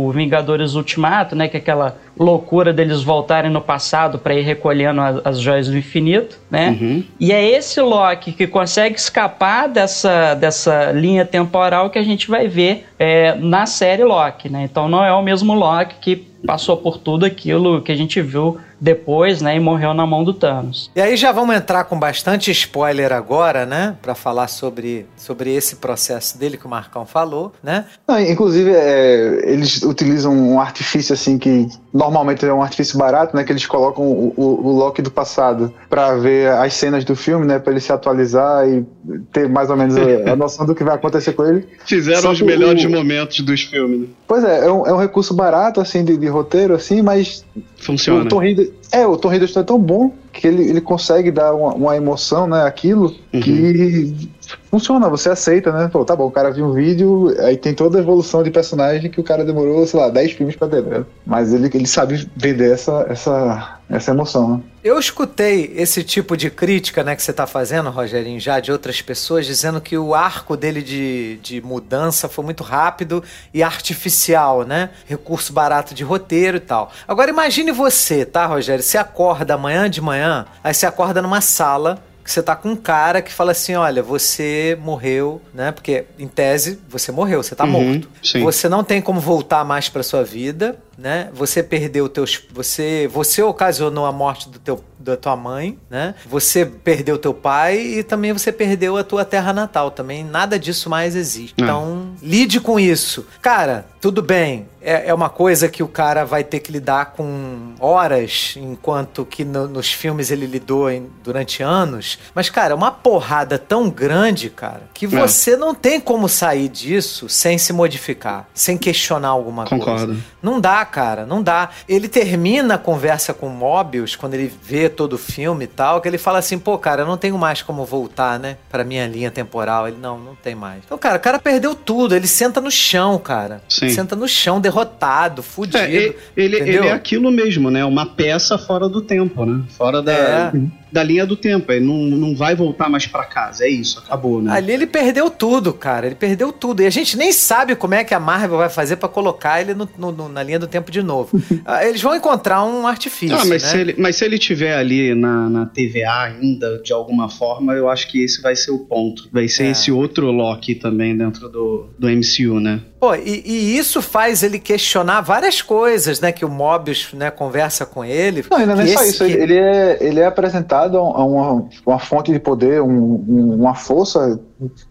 o Vingadores Ultimato, né, que é aquela loucura deles voltarem no passado para ir recolhendo as, as joias do infinito, né? Uhum. E é esse Loki que consegue escapar dessa, dessa linha temporal que a gente vai ver é, na série Loki, né? Então não é o mesmo Loki que passou por tudo aquilo que a gente viu depois, né? E morreu na mão do Thanos. E aí já vamos entrar com bastante spoiler agora, né? Pra falar sobre, sobre esse processo dele que o Marcão falou, né? Não, inclusive, é, eles utilizam um artifício assim que normalmente é um artifício barato, né? Que eles colocam o, o, o Loki do passado pra ver as cenas do filme, né? Pra ele se atualizar e ter mais ou menos a, a noção do que vai acontecer com ele. Fizeram Só os melhores o- momentos dos filmes, né? Pois é, é um, é um recurso barato, assim, de, de roteiro, assim, mas Funciona. o Tom Hiddleston, é, o Tom Hiddleston é tão bom que ele, ele consegue dar uma, uma emoção, né, aquilo, Uhum. que funciona, você aceita, né? Pô, tá bom, o cara viu um vídeo, aí tem toda a evolução de personagem que o cara demorou, sei lá, 10 filmes pra ter, né? Mas ele, ele sabe vender essa, essa, essa emoção, né? Eu escutei esse tipo de crítica né, que você está fazendo, Rogerinho, já de outras pessoas, dizendo que o arco dele de, de mudança foi muito rápido e artificial, né? Recurso barato de roteiro e tal. Agora imagine você, tá, Rogério? Você acorda amanhã de manhã, aí você acorda numa sala que você tá com um cara que fala assim, olha, você morreu, né? Porque em tese você morreu, você tá Uhum, morto. sim. Você não tem como voltar mais pra sua vida, né? Você perdeu teus você você ocasionou a morte do teu da tua mãe, né? Você perdeu teu pai e também você perdeu a tua terra natal, também nada disso mais existe. É. Então, lide com isso. Cara, tudo bem. É, é uma coisa que o cara vai ter que lidar com horas, enquanto que no- nos filmes ele lidou em- durante anos. Mas, cara, é uma porrada tão grande, cara, que você não tem como sair disso sem se modificar, sem questionar alguma coisa. Concordo. Não dá, cara, não dá. Ele termina a conversa com o Mobius, quando ele vê todo o filme e tal, que ele fala assim, pô, cara, eu não tenho mais como voltar, né, pra minha linha temporal. Ele, não, não tem mais. Então, cara, o cara perdeu tudo, ele senta no chão, cara. Sim. Senta no chão, derrotado, fudido. É, ele, ele, ele é aquilo mesmo, né? Uma peça fora do tempo, né? Fora da, É. da linha do tempo. Ele não, não vai voltar mais pra casa. É isso, acabou, né? Ali ele perdeu tudo, cara. Ele perdeu tudo. E a gente nem sabe como é que a Marvel vai fazer pra colocar ele no- no- no- na linha do tempo de novo. Ah, Eles vão encontrar um artifício. Ah, mas, né? se ele, mas se ele tiver ali na, na TVA ainda, de alguma forma, eu acho que esse vai ser o ponto. Vai ser É. esse outro Loki também dentro do, do MCU, né? Pô, e, e isso faz ele questionar várias coisas, né? Que o Mobius né, conversa com ele. Não, ainda não é só isso. que- Ele, é, ele é apresentado a uma, uma fonte de poder, um- um- uma força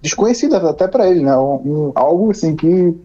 desconhecida até pra ele, né? Um, um- algo assim que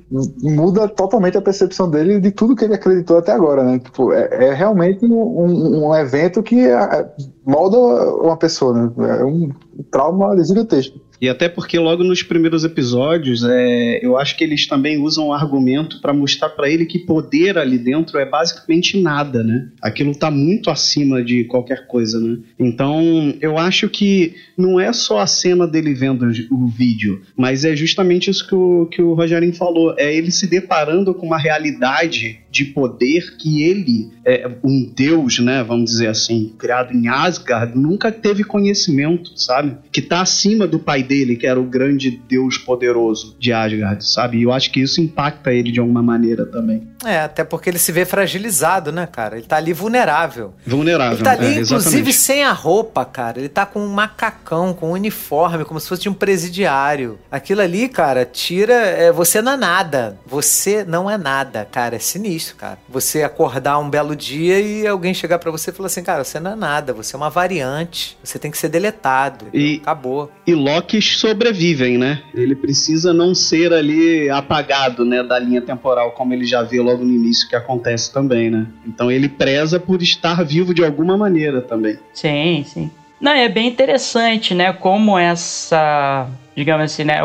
muda totalmente a percepção dele de tudo que ele acreditou até agora, né? Tipo, é, é realmente um, um evento que é, molda uma pessoa, né? É um trauma gigantesco. E até porque logo nos primeiros episódios, é, eu acho que eles também usam o argumento pra mostrar pra ele que poder ali dentro é basicamente nada, né? Aquilo tá muito acima de qualquer coisa, né? Então, eu acho que não é só a cena dele vendo o vídeo, mas é justamente isso que o, que o Rogerinho falou, é ele se deparando com uma realidade de poder que ele, é, um deus, né, vamos dizer assim, criado em Asgard, nunca teve conhecimento, sabe? Que tá acima do pai dele, que era o grande deus poderoso de Asgard, sabe? E eu acho que isso impacta ele de alguma maneira também. É, até porque ele se vê fragilizado, né, cara? Ele tá ali vulnerável. Vulnerável. Ele tá ali, é, inclusive, sem a roupa, cara. Ele tá com um macacão, com um uniforme, como se fosse de um presidiário. Aquilo ali, cara, tira. É, você não é nada. Você não é nada, cara. É sinistro. Cara. Você acordar um belo dia e alguém chegar pra você e falar assim, cara, você não é nada, você é uma variante, você tem que ser deletado. E- Acabou. E Locks sobrevivem, né? Ele precisa não ser ali apagado, né, da linha temporal, como ele já vê logo no início que acontece também, né? Então ele preza por estar vivo de alguma maneira também. Sim, sim. Não, é bem interessante, né? Como essa. Digamos assim, né?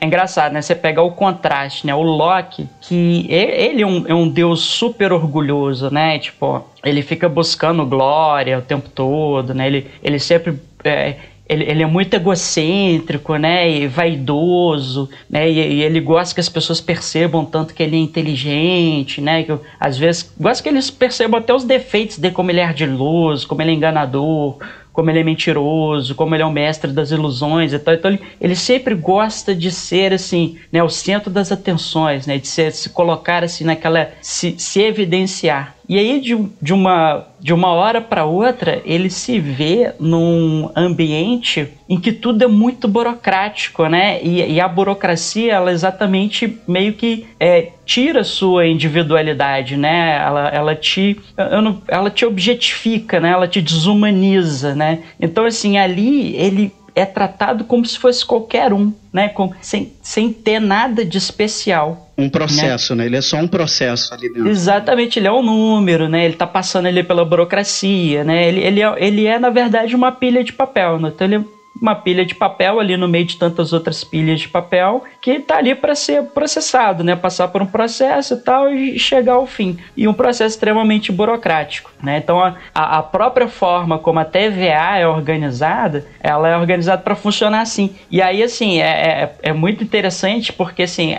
É engraçado, né? Você pegar o contraste, né? O Loki, que ele é um, é um deus super orgulhoso, né? Tipo, ele fica buscando glória o tempo todo, né? Ele, ele sempre. é, ele, ele é muito egocêntrico, né? E vaidoso, né? E, e ele gosta que as pessoas percebam tanto que ele é inteligente, né? Que, às vezes gosta que eles percebam até os defeitos dele, como ele é ardiloso, como ele é enganador, como ele é mentiroso, como ele é o mestre das ilusões e tal. Então ele, ele sempre gosta de ser assim, né, o centro das atenções, né, de ser, se colocar assim naquela, se, se evidenciar. E aí de, de uma de uma hora para outra ele se vê num ambiente em que tudo é muito burocrático, né? E, e a burocracia ela exatamente meio que é, tira sua individualidade, né? Ela, ela te não- ela te objetifica, né? Ela te desumaniza, né? Então assim ali ele é tratado como se fosse qualquer um, né? Com, sem, sem ter nada de especial. Um processo, né? Ele é só um processo ali dentro. Exatamente, ele é um número, né? Ele tá passando ali pela burocracia, né? Ele, ele, é, ele é, na verdade, uma pilha de papel, né? Então ele é uma pilha de papel ali no meio de tantas outras pilhas de papel que tá ali para ser processado, né? Passar por um processo e tal e chegar ao fim. E um processo extremamente burocrático, né? Então a, a própria forma como a TVA é organizada, ela é organizada para funcionar assim. E aí, assim, é, é, é muito interessante porque, assim,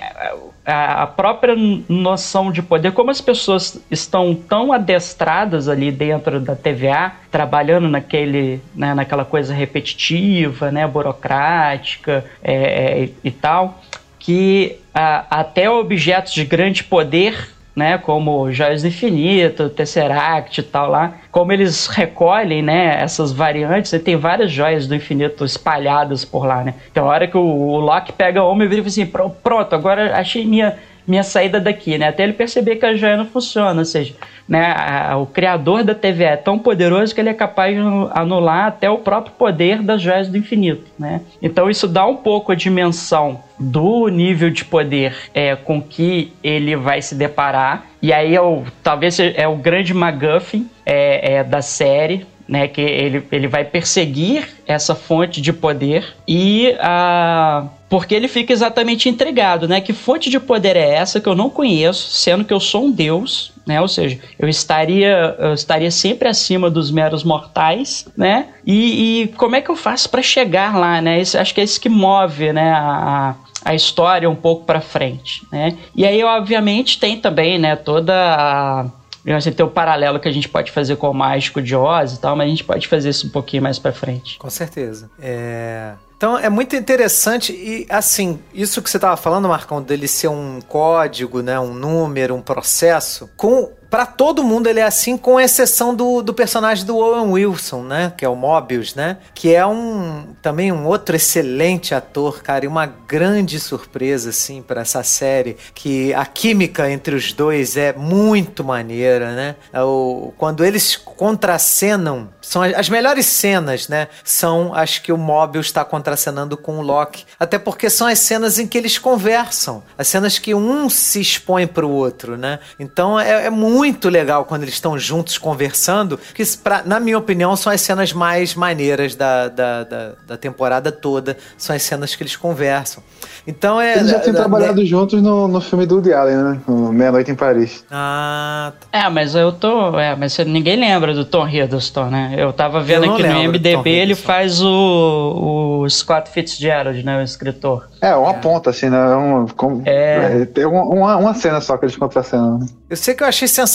a a própria noção de poder, como as pessoas estão tão adestradas ali dentro da TVA, trabalhando naquele, né, naquela coisa repetitiva, né, burocrática é, é, e tal, que ah, até objetos de grande poder né, como Joias do Infinito, Tesseract e tal lá, como eles recolhem, né, essas variantes, e tem várias joias do infinito espalhadas por lá, né. Então a hora que o, o Loki pega o homem e vira assim, "Pro- pronto, agora achei minha minha saída daqui, né? Até ele perceber que a joia não funciona, ou seja, né, a- o criador da TVA é tão poderoso que ele é capaz de anular até o próprio poder das joias do infinito, né? Então isso dá um pouco a dimensão do nível de poder é, com que ele vai se deparar. E aí é o, talvez é o grande MacGuffin é, é, da série, né, que ele, ele vai perseguir essa fonte de poder e a porque ele fica exatamente intrigado, né? Que fonte de poder é essa que eu não conheço, sendo que eu sou um deus, né? Ou seja, eu estaria eu estaria sempre acima dos meros mortais, né? E, e como é que eu faço para chegar lá, né? Isso, acho que é isso que move, né? A, a história um pouco para frente, né? E aí, obviamente, tem também, né? Toda a Digamos assim, tem o paralelo que a gente pode fazer com o Mágico de Oz e tal, mas a gente pode fazer isso um pouquinho mais pra frente. Com certeza. É... Então é muito interessante e assim, isso que você estava falando, Marcão, dele ser um código, né, um número, um processo, com para todo mundo ele é assim, com exceção do, do personagem do Owen Wilson, né, que é o Mobius, né, que é um também um outro excelente ator, cara, e uma grande surpresa assim para essa série, que a química entre os dois é muito maneira, né? É O, quando eles contracenam, são as, as melhores cenas, né? São as que o Mobius está contracenando com o Loki. Até porque são as cenas em que eles conversam. As cenas que um se expõe pro outro, né? Então é, é muito legal quando eles estão juntos conversando. Que, pra, na minha opinião, são as cenas mais maneiras da, da, da, da temporada toda. São as cenas que eles conversam. Então é. Eles já têm trabalhado juntos no, no filme do Woody Allen, né? No Meia-Noite em Paris. Ah, tá. É, mas eu tô. É, mas ninguém lembra do Tom Hiddleston, né? Eu tava vendo Eu aqui no lembro do Tom MDB, ele faz o, o Scott Fitzgerald, né? O escritor. É, uma ponta, assim, né? Um, com- É. é, tem uma, uma, uma cena só que eles contracenam. né? Eu sei que eu achei sensacional,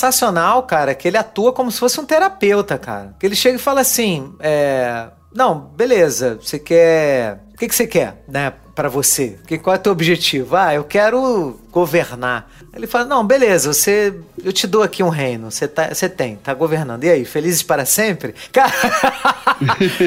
cara, que ele atua como se fosse um terapeuta, cara. Que ele chega e fala assim: é. Não, beleza, você quer. O que, que você quer, né, pra você? Que, qual é o teu objetivo? Ah, eu quero governar. Ele fala: Não, beleza, você. Eu te dou aqui um reino, você, tá, você tem, tá governando. E aí, felizes para sempre? Cara,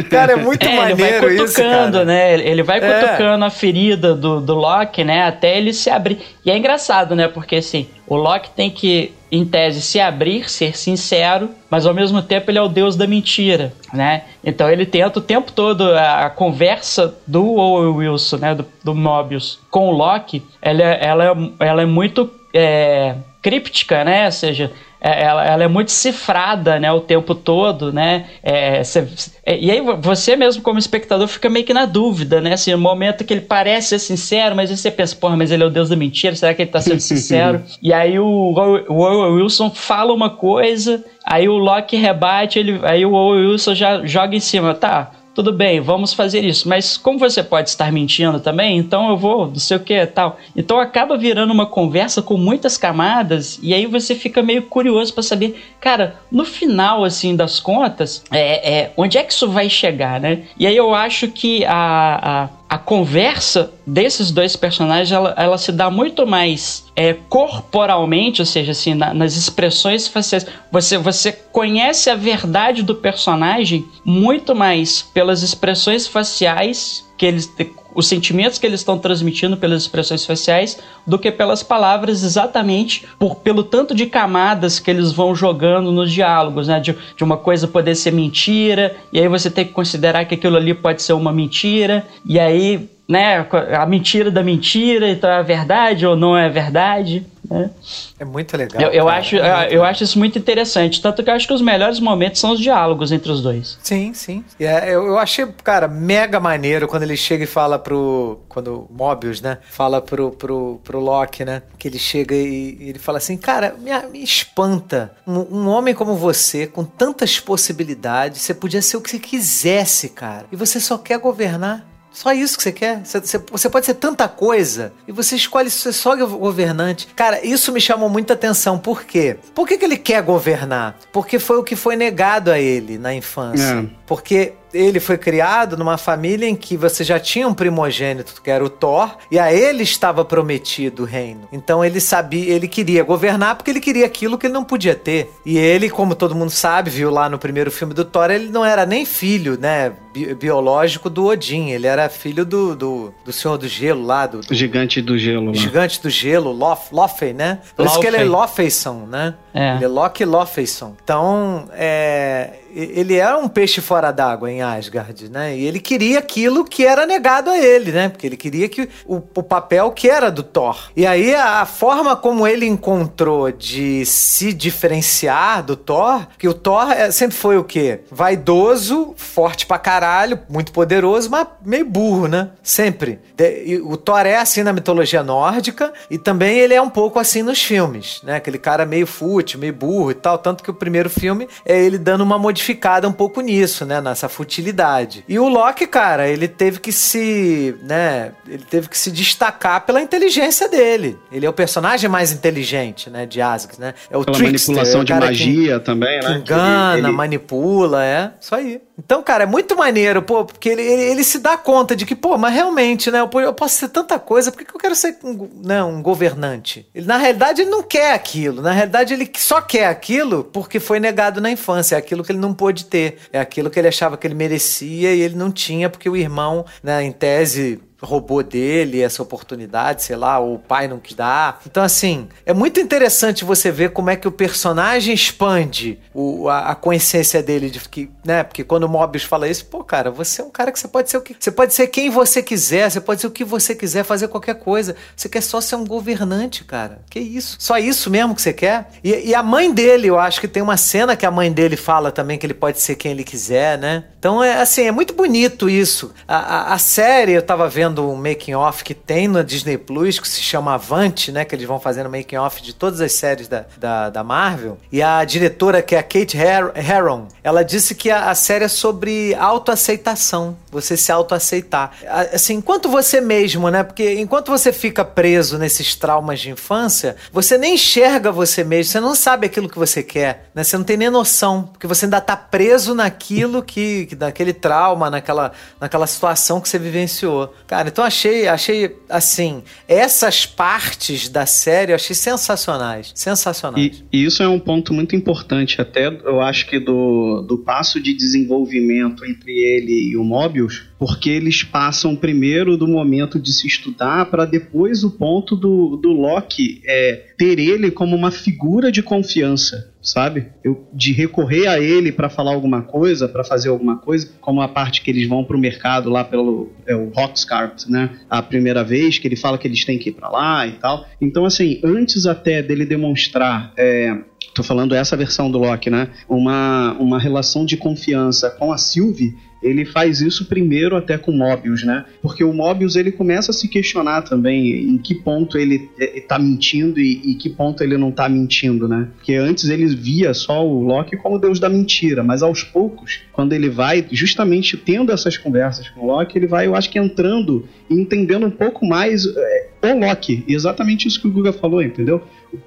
cara é muito É, ele vai maneiro isso. cutucando, Cara. né? Ele- vai É. cutucando a ferida do, do Loki, né? Até ele se abrir. E é engraçado, né? Porque assim, o Loki tem que em tese, se abrir, ser sincero, mas ao mesmo tempo ele é o deus da mentira, né? Então ele tenta o tempo todo a, conversa do Owen Wilson, né, do, do Mobius com o Loki, ela, é, ela, é, ela é muito é, críptica, né? Ou seja, ela, ela, é muito cifrada, né, o tempo todo, né? É, cê, é, e aí você mesmo como espectador fica meio que na dúvida, né? Assim, no momento que ele parece ser sincero, mas aí você pensa, porra, mas ele é o deus da mentira, será que ele tá sendo sincero? e aí o, o Owen Wilson fala uma coisa, aí o Loki rebate, ele, aí o Wilson já joga em cima, tá? Tudo bem, vamos fazer isso. Mas como você pode estar mentindo também, então eu vou, não sei o que tal. Então acaba virando uma conversa com muitas camadas e aí você fica meio curioso para saber, cara, no final assim das contas, é, é, onde é que isso vai chegar, né? E aí eu acho que a, a a conversa desses dois personagens ela, ela se dá muito mais é, corporalmente, ou seja, assim, na, nas expressões faciais. Você, você conhece a verdade do personagem muito mais pelas expressões faciais que eles os sentimentos que eles estão transmitindo pelas expressões faciais do que pelas palavras, exatamente por, pelo tanto de camadas que eles vão jogando nos diálogos, né? De, de uma coisa poder ser mentira, e aí você tem que considerar que aquilo ali pode ser uma mentira, e aí né, a mentira da mentira, então é verdade ou não é verdade. Né? É muito legal. Eu, eu acho, é eu, acho isso muito interessante. Tanto que eu acho que os melhores momentos são os diálogos entre os dois. Sim, sim. É, eu, eu achei, cara, mega maneiro quando ele chega e fala pro. Quando o Mobius, né? Fala pro, pro, pro Loki, né? Que ele chega e, e ele fala assim: Cara, me, me espanta. Um, um homem como você, com tantas possibilidades, você podia ser o que você quisesse, cara. E você só quer governar. Só isso que você quer? Você, pode ser tanta coisa e você escolhe ser só governante. Cara, isso me chamou muita atenção. Por quê? Por que, que ele quer governar? Porque foi o que foi negado a ele na infância. É. Porque ele foi criado numa família em que você já tinha um primogênito, que era o Thor, e a ele estava prometido o reino. Então ele sabia, ele queria governar porque ele queria aquilo que ele não podia ter. E ele, como todo mundo sabe, viu lá no primeiro filme do Thor, ele não era nem filho, né, bi biológico do Odin, ele era filho do, do, do Senhor do Gelo lá, do, do Gigante do Gelo. Lá. Gigante do Gelo, Lof, Lofey, né? Por isso que ele é Lofeyson, né? É. Ele é Loki Lofeyson. Então, é ele é um peixe fora d'água em Asgard, né? E ele queria aquilo que era negado a ele, né? Porque ele queria que o, o papel que era do Thor. E aí a, a, forma como ele encontrou de se diferenciar do Thor, que o Thor é, sempre foi o quê? Vaidoso, forte pra caralho, muito poderoso, mas meio burro, né? Sempre. De, o Thor é assim na mitologia nórdica e também ele é um pouco assim nos filmes, né? Aquele cara meio fútil, meio burro e tal, tanto que o primeiro filme é ele dando uma modificação modificada um pouco nisso, né? Nessa futilidade. E o Loki, cara, ele teve que se, né? Ele teve que se destacar pela inteligência dele. Ele é o personagem mais inteligente, né? De Asgard, né? É o Pela trickster, manipulação é de magia que, também, né? Que engana, ele, ele... manipula, é. Isso aí. Então, cara, é muito maneiro, pô, porque ele, ele, ele, se dá conta de que, pô, mas realmente, né, eu, eu posso ser tanta coisa, por que, eu quero ser um, né, um governante? Ele, na realidade, ele não quer aquilo. Na realidade, ele só quer aquilo porque foi negado na infância. É aquilo que ele não pôde ter. É aquilo que ele achava que ele merecia e ele não tinha, porque o irmão, né, em tese, roubou dele essa oportunidade, sei lá, ou o pai não quis dar. Então, assim, é muito interessante você ver como é que o personagem expande o, a, a consciência dele, de que, né? Porque quando o Mobius fala isso, pô, cara, você é um cara que você pode ser o que. Você pode ser quem você quiser, você pode ser o que você quiser, fazer qualquer coisa. Você quer só ser um governante, cara. Que isso? Só isso mesmo que você quer? E, e a mãe dele, eu acho que tem uma cena que a mãe dele fala também que ele pode ser quem ele quiser, né? Então, é assim, é muito bonito isso. A, a, a série, eu tava vendo vendo um making off que tem na Disney Plus, que se chama Avante, né? Que eles vão fazendo making off de todas as séries da, da, da, Marvel. E a diretora, que é a Kate Herron, ela disse que a, a série é sobre autoaceitação. Você se autoaceitar. Assim, enquanto você mesmo, né? Porque enquanto você fica preso nesses traumas de infância, você nem enxerga você mesmo, você não sabe aquilo que você quer, né? Você não tem nem noção, porque você ainda tá preso naquilo que, que naquele trauma, naquela, naquela situação que você vivenciou. Cara, então achei, achei assim, essas partes da série eu achei sensacionais. Sensacionais. E, e isso é um ponto muito importante, até eu acho que do, do passo de desenvolvimento entre ele e o Mobius, porque eles passam primeiro do momento de se estudar para depois o ponto do, do Loki é, ter ele como uma figura de confiança, sabe? Eu, de recorrer a ele para falar alguma coisa, para fazer alguma coisa, como a parte que eles vão pro mercado lá pelo é, o Roxcart, né? A primeira vez que ele fala que eles têm que ir para lá e tal. Então, assim, antes até dele demonstrar é, tô falando essa versão do Loki, né? Uma, uma relação de confiança com a Sylvie, ele faz isso primeiro até com o Mobius, né? Porque o Mobius ele começa a se questionar também em que ponto ele está mentindo e, que ponto ele não está mentindo, né? Porque antes ele via só o Loki como deus da mentira, mas aos poucos, quando ele vai justamente tendo essas conversas com o Loki, ele vai, eu acho que entrando e entendendo um pouco mais é, o Loki. Exatamente isso que o Guga falou, entendeu?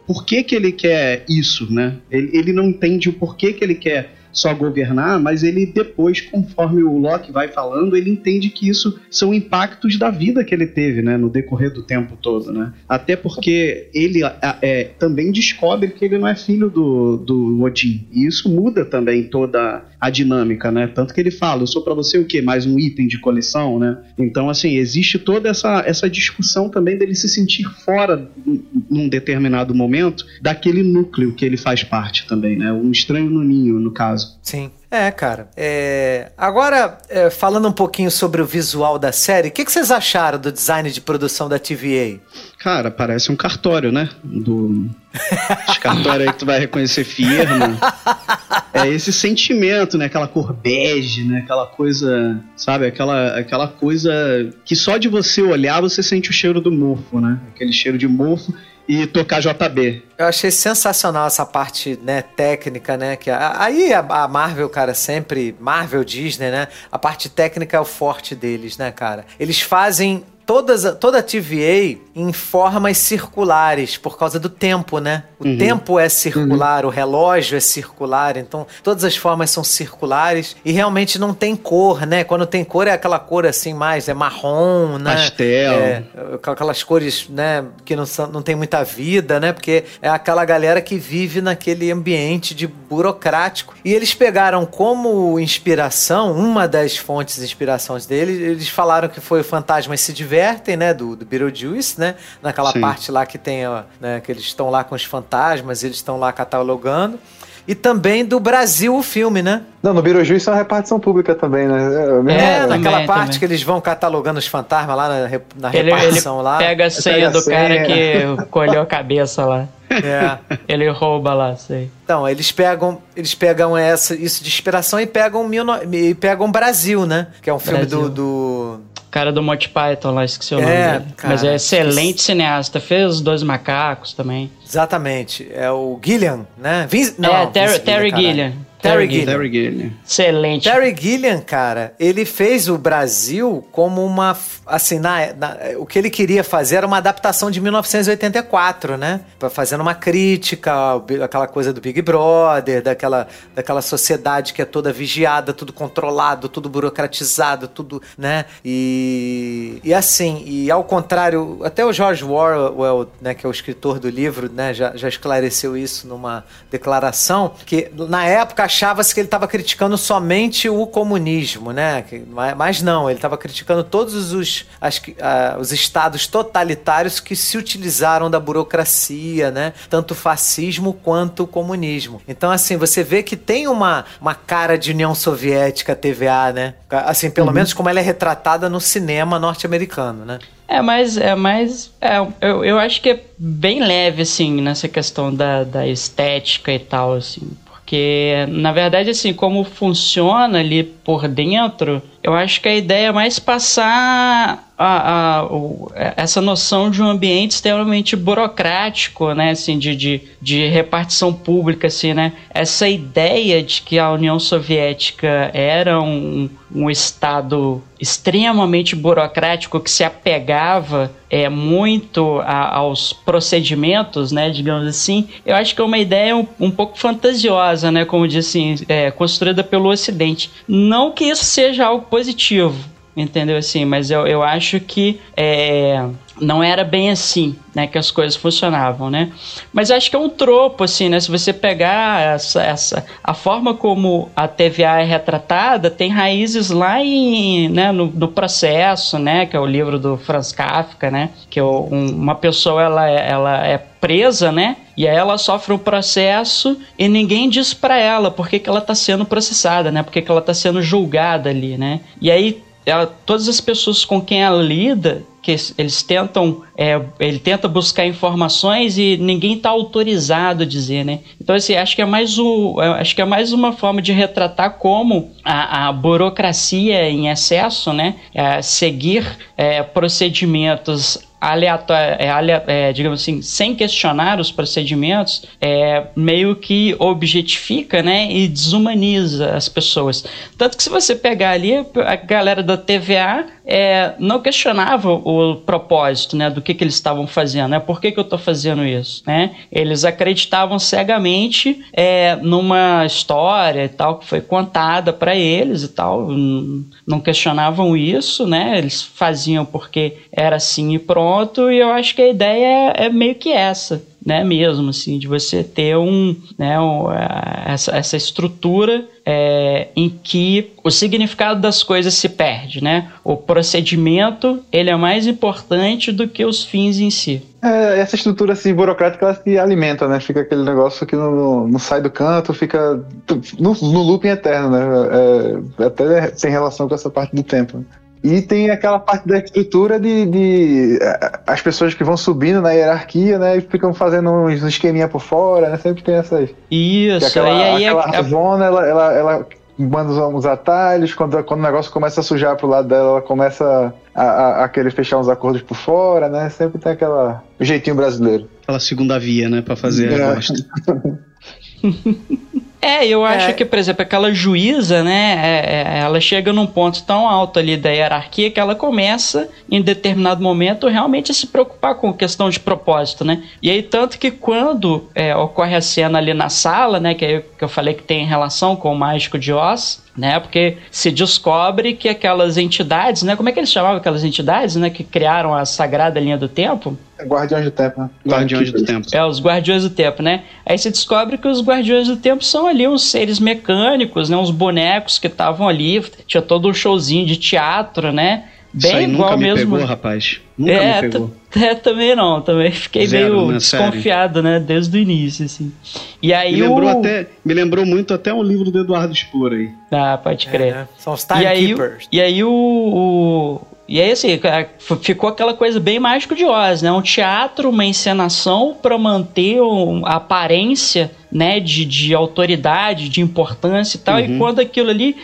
Por que, que ele quer isso, né? Ele, ele não entende o porquê que ele quer só governar, mas ele depois, conforme o Locke vai falando, ele entende que isso são impactos da vida que ele teve, né, no decorrer do tempo todo, né? Até porque ele é, também descobre que ele não é filho do, do Odin, e isso muda também toda a dinâmica, né? Tanto que ele fala, eu sou para você o quê? Mais um item de coleção, né? Então, assim, existe toda essa, essa discussão também dele se sentir fora num determinado momento daquele núcleo que ele faz parte também, né? Um estranho no ninho, no caso. Sim. É, cara. É... Agora, é, falando um pouquinho sobre o visual da série, o que, que, vocês acharam do design de produção da TVA? Cara, parece um cartório, né? Do. Os cartórios aí que tu vai reconhecer firma. É esse sentimento, né? Aquela cor bege, né? Aquela coisa, sabe? Aquela, aquela coisa que só de você olhar você sente o cheiro do mofo, né? Aquele cheiro de mofo e tocar JB. Eu achei sensacional essa parte, né, técnica, né, que aí a, Marvel, cara, sempre Marvel, Disney, né, a parte técnica é o forte deles, né, cara. Eles fazem todas, toda a TVA em formas circulares, por causa do tempo, né? O uhum. tempo é circular, uhum. o relógio é circular, então todas as formas são circulares e realmente não tem cor, né? Quando tem cor é aquela cor assim mais, é marrom, né? Pastel. É, aquelas cores, né, que não, são, não tem muita vida, né? Porque é aquela galera que vive naquele ambiente de burocrático. E eles pegaram como inspiração, uma das fontes de inspirações deles, eles falaram que foi o Fantasmas se Divertem divertem, né? Do, do Beetlejuice, né? Naquela Sim. parte lá que tem, né? Que eles estão lá com os fantasmas, eles estão lá catalogando. E também do Brasil, o filme, né? Não, no Beetlejuice é uma repartição pública também, né? É, é naquela também, parte também. que eles vão catalogando os fantasmas lá na, na ele, repartição ele lá. pega a senha pega do a senha. cara que colheu a cabeça lá. É. Ele rouba lá, sei. Então, eles pegam, eles pegam essa, isso de inspiração e pegam, mil, e pegam Brasil, né? Que é um filme do, do cara do Monty Python lá, esqueci o nome é, dele. Cara, Mas é excelente cineasta. Fez Os Dois Macacos também. Exatamente. É o Gillian, né? Vin... Não, é, Terry, Terry Gillian. Terry Gilliam. Terry Gilliam. Excelente. Terry Gilliam, cara, ele fez o Brasil como uma. Assim, na, na, o que ele queria fazer era uma adaptação de 1984, né? Fazendo uma crítica, aquela coisa do Big Brother, daquela, daquela sociedade que é toda vigiada, tudo controlado, tudo burocratizado, tudo, né? E, e assim, e ao contrário, até o George Orwell, né, que é o escritor do livro, né, já, já esclareceu isso numa declaração, que na época achava-se que ele estava criticando somente o comunismo, né? Mas não, ele estava criticando todos os, as, uh, os estados totalitários que se utilizaram da burocracia, né? Tanto o fascismo quanto o comunismo. Então, assim, você vê que tem uma, uma cara de União Soviética TVA, né? Assim, pelo uhum. menos como ela é retratada no cinema norte-americano, né? É, mas é mais. É, eu, eu acho que é bem leve, assim, nessa questão da, da estética e tal, assim. Porque, na verdade, assim, como funciona ali por dentro, eu acho que a ideia é mais passar a, a, essa noção de um ambiente extremamente burocrático, né, assim, de, de, de, repartição pública, assim, né, essa ideia de que a União Soviética era um, um estado extremamente burocrático que se apegava é, muito a, aos procedimentos, né, digamos assim, eu acho que é uma ideia um, um pouco fantasiosa, né, como disse assim, é, construída pelo Ocidente. Não que isso seja algo positivo, entendeu? Assim, mas eu, eu acho que é, não era bem assim, né, que as coisas funcionavam, né? Mas acho que é um tropo, assim, né? Se você pegar essa, essa a forma como a TVA é retratada, tem raízes lá em, né, no, no processo, né, que é o livro do Franz Kafka, né, que é um, uma pessoa ela, é, ela é presa, né? E aí ela sofre um processo e ninguém diz para ela por que, que ela tá sendo processada, né? Por que, que ela tá sendo julgada ali, né? E aí ela, todas as pessoas com quem ela lida que eles tentam, é, ele tenta buscar informações e ninguém está autorizado a dizer, né? Então assim, acho que é mais o, acho que é mais uma forma de retratar como a, a burocracia em excesso, né? É, seguir é, procedimentos aleatório, é, é, digamos assim, sem questionar os procedimentos, é, meio que objetifica, né, e desumaniza as pessoas. Tanto que se você pegar ali, a galera da TVA é, não questionava o propósito, né, do que, que eles estavam fazendo, né, por que, que eu estou fazendo isso, né? Eles acreditavam cegamente é, numa história e tal que foi contada para eles e tal, não questionavam isso, né? Eles faziam porque era assim e pronto e eu acho que a ideia é, é meio que essa, né, mesmo, assim, de você ter um, né, um, essa, essa estrutura é, em que o significado das coisas se perde, né? O procedimento, ele é mais importante do que os fins em si. É, essa estrutura assim, burocrática ela se alimenta, né? Fica aquele negócio que não, não sai do canto, fica no, no looping eterno, né? É, até tem relação com essa parte do tempo. E tem aquela parte da estrutura de, de, eh, as pessoas que vão subindo na hierarquia, né? E ficam fazendo uns esqueminha por fora, né? Sempre tem essas. Isso, aquela, e aí aquela a, zona, ela, ela, ela manda uns atalhos, quando, quando o negócio começa a sujar pro lado dela, ela começa a, a, a querer fechar uns acordos por fora, né? Sempre tem aquela. O jeitinho brasileiro. Aquela segunda via, né? Pra fazer é. a bosta. É, eu acho é. que, por exemplo, aquela juíza, né, é, é, ela chega num ponto tão alto ali da hierarquia que ela começa, em determinado momento, realmente a se preocupar com questão de propósito, né? E aí, tanto que quando é, ocorre a cena ali na sala, né, que, é, que eu falei que tem relação com o Mágico de Oz, né? Porque se descobre que aquelas entidades, né? Como é que eles chamavam aquelas entidades, né? Que criaram a sagrada linha do tempo? Guardiões do Tempo, né? Guardiões do Tempo. É, os Guardiões do Tempo, né? Aí se descobre que os Guardiões do Tempo são ali uns seres mecânicos, né? Uns bonecos que estavam ali, tinha todo um showzinho de teatro, né? Bem Isso aí igual nunca me mesmo. pegou, rapaz. Nunca é, me pegou. É, também não, também fiquei Zero, meio né? desconfiado, né, desde o início, assim. E aí me lembrou o... até, me lembrou muito até um livro do Eduardo Spor aí. Ah, pode crer. É, São os timekeepers. E aí, e aí o, o e aí, assim, ficou aquela coisa bem mágico de Oz, né? Um teatro, uma encenação para manter a aparência, né, de, de autoridade, de importância e tal. Uhum. E quando aquilo ali,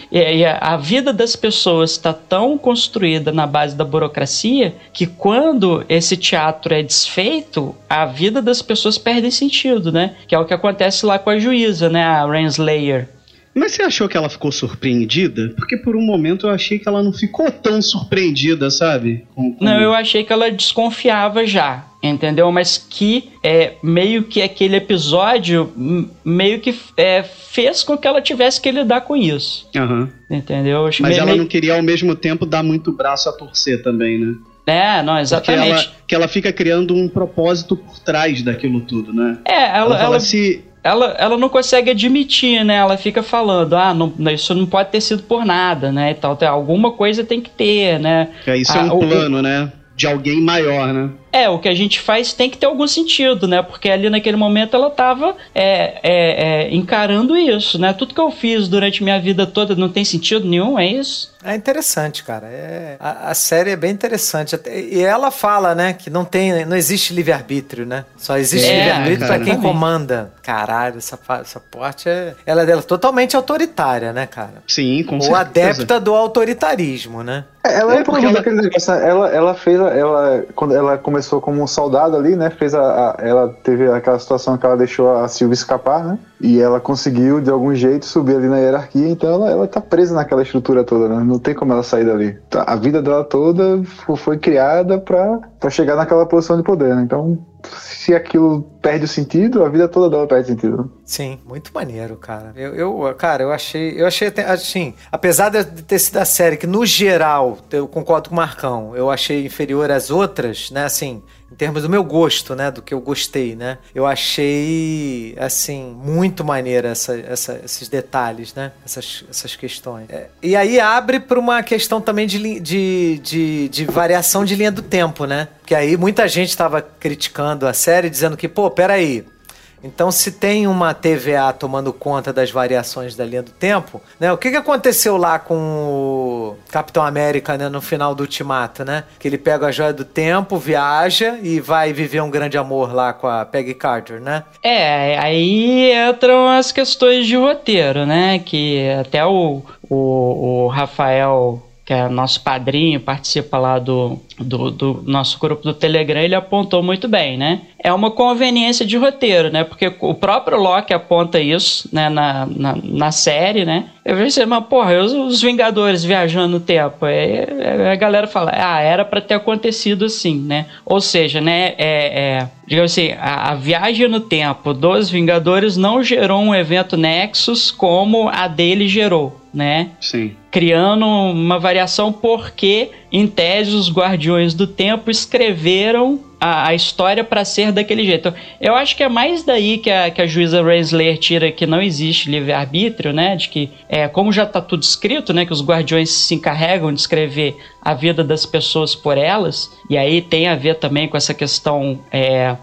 a vida das pessoas está tão construída na base da burocracia que quando esse teatro é desfeito, a vida das pessoas perde sentido, né? Que é o que acontece lá com a juíza, né, a Renslayer. Mas você achou que ela ficou surpreendida? Porque por um momento eu achei que ela não ficou tão surpreendida, sabe? Com, com... Não, eu achei que ela desconfiava já, entendeu? Mas que é, meio que aquele episódio meio que é, fez com que ela tivesse que lidar com isso. Uhum. Entendeu? Mas meio, ela não queria ao mesmo tempo dar muito braço a torcer também, né? É, não, exatamente. Porque ela, que ela fica criando um propósito por trás daquilo tudo, né? É, ela, ela, ela se ela, ela não consegue admitir, né? Ela fica falando, ah, não, isso não pode ter sido por nada, né? E tal, alguma coisa tem que ter, né? É, isso é ah, é um plano, o, né? De alguém maior, né? É, o que a gente faz tem que ter algum sentido, né? Porque ali naquele momento ela estava é, é, é, encarando isso, né? Tudo que eu fiz durante minha vida toda não tem sentido nenhum, é isso? É interessante, cara. É, a, a série é bem interessante. E ela fala, né, que não tem, não existe livre-arbítrio, né? Só existe é, livre-arbítrio para quem comanda. Caralho, essa, essa parte é. Ela é totalmente autoritária, né, cara? Sim, com Ou certeza. adepta do autoritarismo, né? É, ela é, é porque ela... ela, ela fez, ela, quando ela começou começou como um soldado ali, né? Fez a, a, ela teve aquela situação que ela deixou a Silvia escapar, né? E ela conseguiu de algum jeito subir ali na hierarquia, então ela, ela tá presa naquela estrutura toda, né? Não tem como ela sair dali. A vida dela toda foi criada para chegar naquela posição de poder, né? Então se aquilo perde o sentido, a vida toda dela perde sentido. Sim, muito maneiro, cara. Eu, eu, cara, eu achei, eu achei até, assim, apesar de ter sido a série que no geral, eu concordo com o Marcão, eu achei inferior às outras, né, assim, em termos do meu gosto, né, do que eu gostei, né? Eu achei, assim, muito maneira essa, essa, esses detalhes, né? Essas, essas questões. É, e aí abre para uma questão também de, de, de, de variação de linha do tempo, né? Porque aí muita gente estava criticando a série, dizendo que, pô, peraí, então, se tem uma TVA tomando conta das variações da linha do tempo, né? O que, que aconteceu lá com o Capitão América, né, no final do Ultimato, né? Que ele pega a joia do tempo, viaja e vai viver um grande amor lá com a Peggy Carter, né? É, aí entram as questões de roteiro, né? Que até o, o, o Rafael, que é nosso padrinho, participa lá do, do, do nosso grupo do Telegram, ele apontou muito bem, né? É uma conveniência de roteiro, né? Porque o próprio Loki aponta isso né, na, na, na série, né? Eu pensei, mas porra, os, os Vingadores viajando no tempo. Aí a galera fala, ah, era pra ter acontecido assim, né? Ou seja, né, é, é, digamos assim, a, a viagem no tempo dos Vingadores não gerou um evento Nexus como a dele gerou, né? Sim. criando uma variação porque, em tese, os Guardiões do Tempo escreveram a, a história para ser daquele jeito. Eu acho que é mais daí que a, que a juíza Raisler tira que não existe livre-arbítrio, né? De que, é, como já está tudo escrito, né? Que os Guardiões se encarregam de escrever a vida das pessoas por elas, e aí tem a ver também com essa questão. É,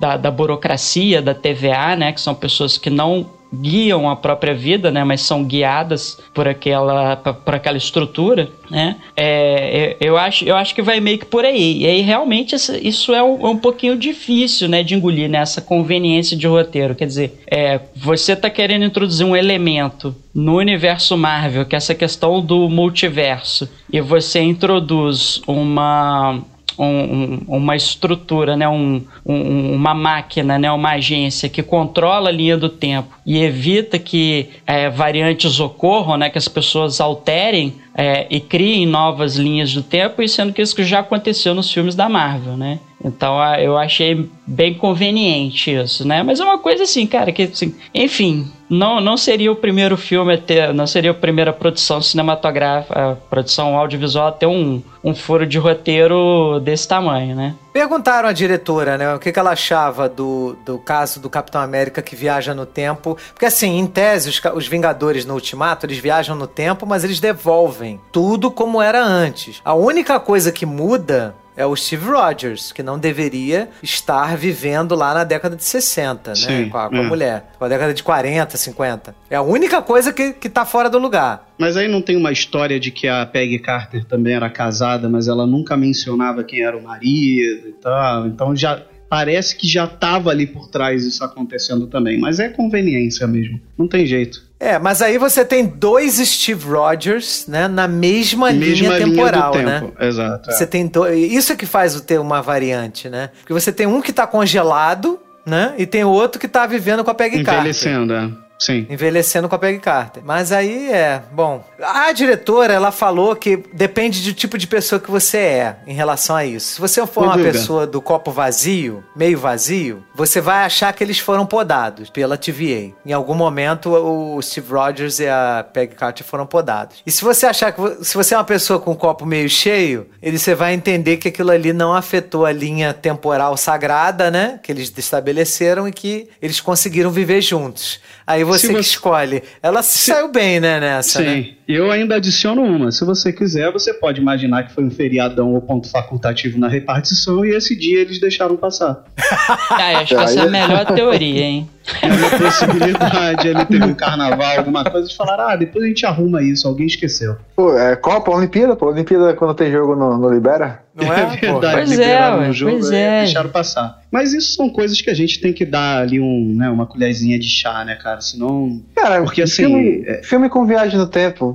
da, da burocracia, da TVA, né? Que são pessoas que não guiam a própria vida, né? Mas são guiadas por aquela, por aquela estrutura, né? É, eu, acho, eu acho que vai meio que por aí. E aí realmente isso é um, é um pouquinho difícil, né? De engolir nessa conveniência de roteiro. Quer dizer, é, você tá querendo introduzir um elemento no universo Marvel, que é essa questão do multiverso, e você introduz uma um- um- uma estrutura, né, um, um- uma máquina, né, uma agência que controla a linha do tempo e evita que é, variantes ocorram, né, que as pessoas alterem é, e criem novas linhas do tempo, e sendo que isso já aconteceu nos filmes da Marvel, né? Então eu achei bem conveniente isso, né? Mas é uma coisa assim, cara, que assim, enfim, não, não seria o primeiro filme a ter, não seria a primeira produção cinematográfica, produção audiovisual a ter um, um furo de roteiro desse tamanho, né? Perguntaram à diretora, né, o que, que ela achava do, do caso do Capitão América que viaja no tempo. Porque, assim, em tese, os, os Vingadores no Ultimato, eles viajam no tempo, mas eles devolvem tudo como era antes. A única coisa que muda é o Steve Rogers, que não deveria estar vivendo lá na década de 60, né? Sim, com a, com a é. mulher. Com a década de 40, 50. É a única coisa que, que tá fora do lugar. Mas aí não tem uma história de que a Peggy Carter também era casada, mas ela nunca mencionava quem era o marido e tal. Então já parece que já tava ali por trás isso acontecendo também. Mas é conveniência mesmo. Não tem jeito. É, mas aí você tem dois Steve Rogers, né, na mesma, Mesma linha temporal, linha né? Exato. é. Você tem dois. Isso é que faz o ter uma variante, né? Porque você tem um que tá congelado, né? E tem o outro que tá vivendo com a Peggy Carter. Envelhecendo, é. Sim. Envelhecendo com a Peggy Carter. Mas aí é, bom. A diretora, ela falou que depende do tipo de pessoa que você é em relação a isso. Se você for Sem uma dúvida. pessoa do copo vazio, meio vazio, você vai achar que eles foram podados pela TVA. Em algum momento, o Steve Rogers e a Peggy Carter foram podados. E se você achar que se você é uma pessoa com o copo meio cheio, ele você vai entender que aquilo ali não afetou a linha temporal sagrada, né? Que eles estabeleceram e que eles conseguiram viver juntos. Aí você, Se que você- escolhe. Ela se saiu bem, né, nessa, né? Sim. Eu ainda adiciono uma. Se você quiser, você pode imaginar que foi um feriadão ou ponto facultativo na repartição e esse dia eles deixaram passar. Ah, eu acho que essa é a melhor teoria, hein? É uma possibilidade. Ele teve um carnaval, alguma coisa, e falaram: ah, depois a gente arruma isso, alguém esqueceu. Pô, é Copa, Olimpíada, pô. Olimpíada quando tem jogo no, no Libera. Não é? pô? Pois é, liberaram o jogo e é. deixaram passar. Mas isso são coisas que a gente tem que dar ali um, né, uma colherzinha de chá, né, cara? Senão. Cara, Porque, assim, filme, é- filme com viagem no tempo.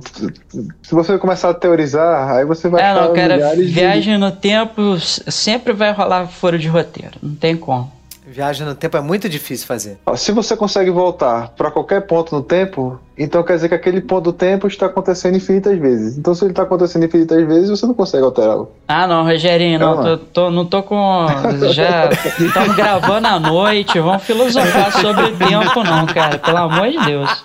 Se você começar a teorizar, aí você vai É, não, cara, milhares de- viagem no tempo sempre vai rolar foro de roteiro. Não tem como. Viagem no tempo é muito difícil fazer. Se você consegue voltar pra qualquer ponto no tempo, então quer dizer que aquele ponto do tempo está acontecendo infinitas vezes. Então, se ele está acontecendo infinitas vezes, você não consegue alterá-lo. Ah, não, Rogerinho, não, Calma. tô, tô- não tô com. Já estamos gravando à noite, vamos filosofar sobre tempo, não, cara, pelo amor de Deus.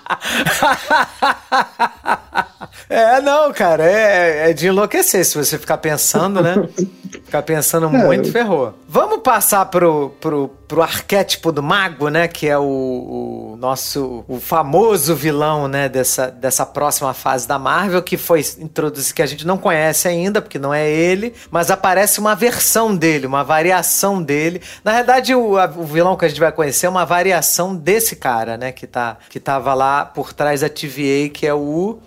É, não, cara, é, é de enlouquecer se você ficar pensando, né? Ficar pensando muito, ferrou. Vamos passar pro, pro, pro arquétipo do mago, né? Que é o, o nosso o famoso vilão, né? Dessa, dessa próxima fase da Marvel, que foi introduzido, que a gente não conhece ainda, porque não é ele, mas aparece uma versão dele, uma variação dele. Na verdade, o, a- o vilão que a gente vai conhecer é uma variação desse cara, né? Que, tá, que tava lá por trás da TVA, que é o.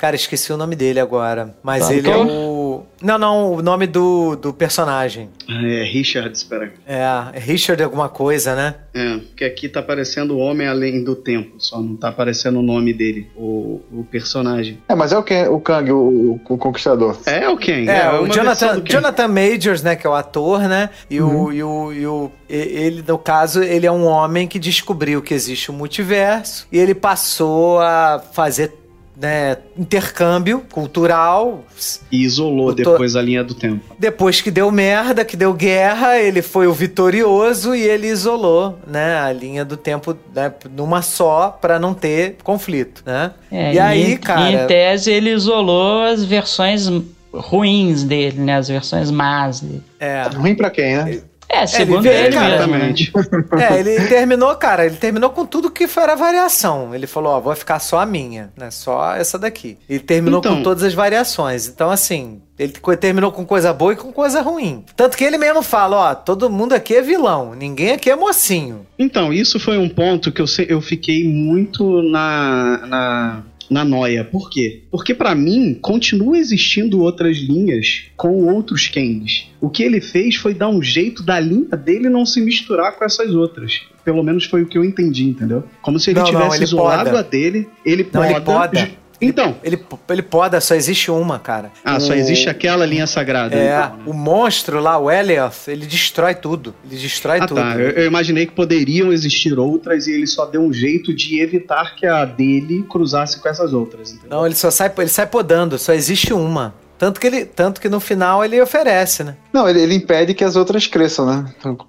Cara, esqueci o nome dele agora. Mas Tá. ele é Então- o. Não, não, o nome do, do personagem. É, Richard, espera. É, é Richard alguma coisa, né? É, porque aqui tá aparecendo o Homem Além do Tempo, só não tá aparecendo o nome dele, o, o personagem. É, mas é o, Ken, o Kang, o, o Conquistador. É o Ken. É, uma o versão Jonathan, do Ken. Jonathan Majors, né, que é o ator, né? E, o, e, o, e o. e- Ele, no caso, ele é um homem que descobriu que existe um multiverso e ele passou a fazer. Né, intercâmbio cultural. E isolou depois a linha do tempo. Depois que deu merda, que deu guerra, ele foi o vitorioso e ele isolou, né, a linha do tempo né, numa só pra não ter conflito, né? É, e aí, em, cara, Em tese, ele isolou as versões ruins dele, né? As versões más dele. é, Ruim pra quem, né? É, segundo vê, ele, cara, mesmo. né? Exatamente. é, ele terminou, cara, ele terminou com tudo que foi a variação. Ele falou, ó, vou ficar só a minha, né? Só essa daqui. Ele terminou Então- com todas as variações. Então, assim, ele terminou com coisa boa e com coisa ruim. Tanto que ele mesmo fala, ó, todo mundo aqui é vilão, ninguém aqui é mocinho. Então, isso foi um ponto que eu, eu fiquei muito na, na, na noia. Por quê? Porque pra mim, continua existindo outras linhas com outros Kangs. O que ele fez foi dar um jeito da linha dele não se misturar com essas outras. Pelo menos foi o que eu entendi, entendeu? Como se ele Não, não, tivesse ele isolado poda. a dele, ele Não, poda. ele poda. Então, Ele, ele poda, só existe uma, cara. ah, só O- existe aquela linha sagrada. É, então, né? o monstro lá, o Elioth, ele destrói tudo. Ele destrói Ah, tudo. tá. Eu, eu imaginei que poderiam existir outras e ele só deu um jeito de evitar que a dele cruzasse com essas outras. Entendeu? Não, ele só sai, ele sai podando, só existe uma. Tanto que, ele, tanto que no final ele oferece, né? Não, ele, ele impede que as outras cresçam, né?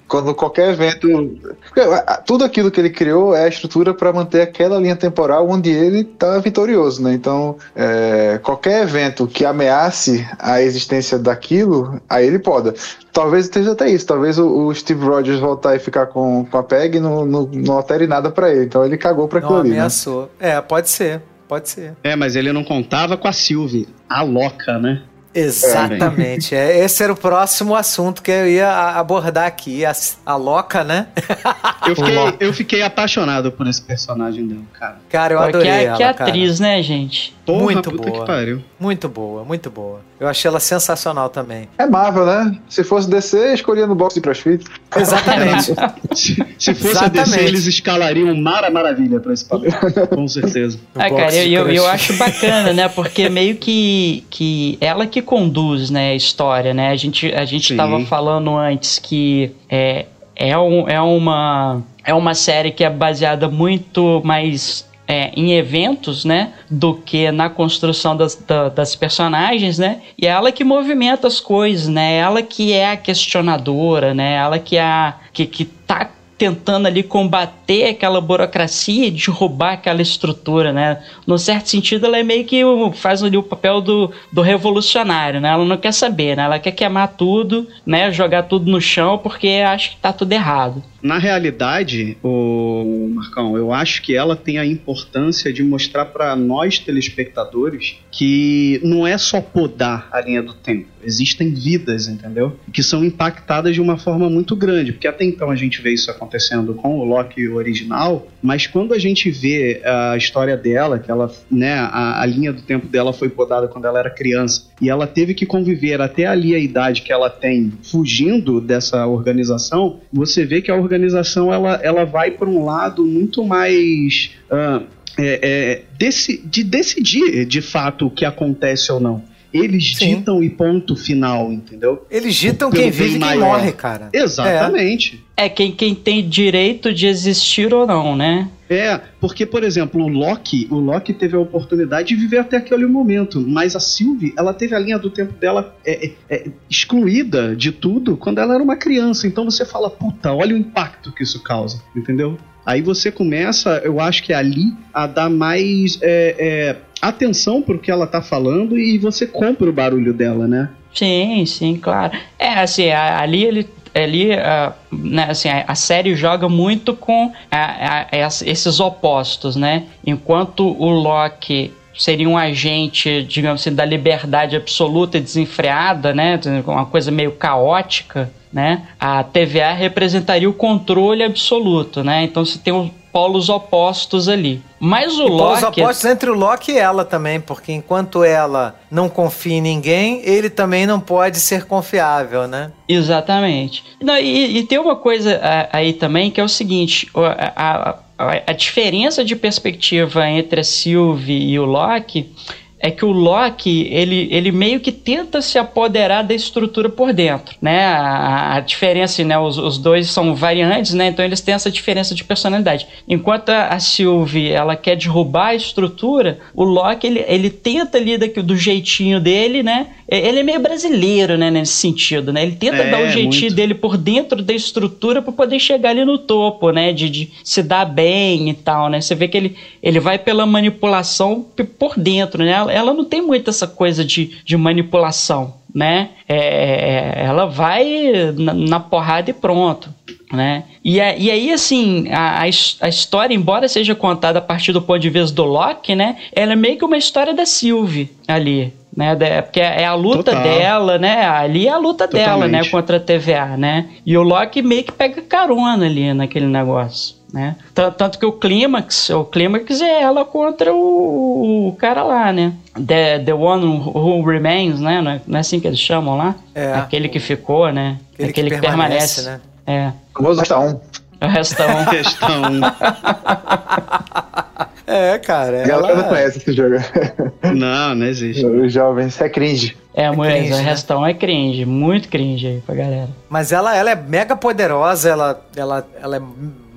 Quando qualquer evento. porque, a- Tudo aquilo que ele criou é a estrutura para manter aquela linha temporal onde ele tá vitorioso, né? Então, é, qualquer evento que ameace a existência daquilo, aí ele poda. Talvez esteja até isso. Talvez o, o Steve Rogers voltar e ficar com, com a Peg não, não, não altere nada para ele. Então ele cagou para aquilo ali. Né? ameaçou. É, pode ser. Pode ser. É, mas ele não contava com a Sylvie, a louca, né? Exatamente. É, esse era o próximo assunto que eu ia abordar aqui. A, a Loca, né? Eu fiquei, Loca. eu fiquei apaixonado por esse personagem dela, cara. Cara, eu Pô, adorei que, ela, que cara. atriz, né, gente? Porra, Muito puta boa. que pariu. Muito boa, muito boa. Eu achei ela sensacional também. É Marvel, né? Se fosse DC, escolhia no box de CrossFit. Exatamente. Se, se fosse a DC, Exatamente. eles escalariam Mara Maravilha pra esse papel. Com certeza. Ah, cara, eu, eu, acho bacana, né? Porque meio que, que ela que conduz, né, a história, né? A gente, a gente Sim. tava falando antes que é, é, um, é, uma, é uma série que é baseada muito mais é, em eventos, né? Do que na construção das, da- das personagens, né? E é ela que movimenta as coisas, né? Ela que é a questionadora, né? Ela que é a, que, que tá tentando ali combater aquela burocracia e derrubar aquela estrutura, né? No certo sentido, ela é meio que faz ali o papel do, do revolucionário, né? Ela não quer saber, né? Ela quer queimar tudo, né? Jogar tudo no chão porque acha que tá tudo errado. Na realidade, o Marcão, eu acho que ela tem a importância de mostrar pra nós telespectadores que não é só podar a linha do tempo. Existem vidas, entendeu? Que são impactadas de uma forma muito grande, porque até então a gente vê isso acontecendo com o Loki original, mas quando a gente vê a história dela, que ela, né, a, a linha do tempo dela foi podada quando ela era criança, e ela teve que conviver até ali a idade que ela tem, fugindo dessa organização, você vê que a organização ela, ela vai para um lado muito mais ah, é, é, deci- de decidir de fato o que acontece ou não. Eles Sim. ditam e ponto final, entendeu? Eles ditam Pelo quem vive e quem morre, cara. Exatamente. É quem, quem tem direito de existir ou não, né? É, porque, por exemplo, o Loki, o Loki teve a oportunidade de viver até aquele momento, mas a Sylvie, ela teve a linha do tempo dela é, é, é, excluída de tudo quando ela era uma criança. Então você fala, puta, olha o impacto que isso causa, entendeu? Aí você começa, eu acho que ali, a dar mais é, é, atenção pro que ela tá falando e você compra o barulho dela, né? Sim, sim, claro. É, assim, a- ali ele. Ali, ah, né, assim, a, a série joga muito com a- a- ess- esses opostos, né? Enquanto o Loki seria um agente, digamos assim, da liberdade absoluta e desenfreada, né? Uma coisa meio caótica, né? A TVA representaria o controle absoluto, né? Então você tem os polos opostos ali. Mas o E polos Loki... opostos entre o Loki e ela também, porque enquanto ela não confia em ninguém, ele também não pode ser confiável, né? Exatamente. Não, e, e tem uma coisa ah, aí também que é o seguinte: a, a- a- diferença de perspectiva entre a Sylvie e o Loki é que o Loki ele, ele meio que tenta se apoderar da estrutura por dentro, né? A, a diferença, né? Os, os dois são variantes, né? Então eles têm essa diferença de personalidade. Enquanto a, a Sylvie ela quer derrubar a estrutura, o Loki ele, ele tenta ali daqui, do jeitinho dele, né? Ele é meio brasileiro, né? Nesse sentido, né? Ele tenta É, dar o jeitinho muito. dele por dentro da estrutura para poder chegar ali no topo, né? De, de se dar bem e tal, né? Você vê que ele, ele vai pela manipulação por dentro, né? Ela, ela não tem muito essa coisa de, de manipulação, né? É, ela vai na, na porrada e pronto. Né? E, a- e aí, assim, a, a his- a história, embora seja contada a partir do ponto de vista do Loki, né? Ela é meio que uma história da Sylvie ali, né? Porque é a luta Total. dela, né? Ali é a luta dela, né? Totalmente. Contra a TVA, né? E o Loki meio que pega carona ali naquele negócio. Né? Tan- Tanto que o clímax, o clímax é ela contra o, o cara lá, né? The, the One Who Remains, né? Não é, não é assim que eles chamam lá? É. Aquele que ficou, né? Aquele que permanece, né? É. Vamos gastar um. O restão. Questão. É, cara. A galera não Ela... conhece esse jogo. não, não existe. Os jovens, isso é cringe. É, mulher, cringe, o né? restão é cringe, muito cringe aí pra galera. Mas ela, ela é mega poderosa, ela, ela, ela é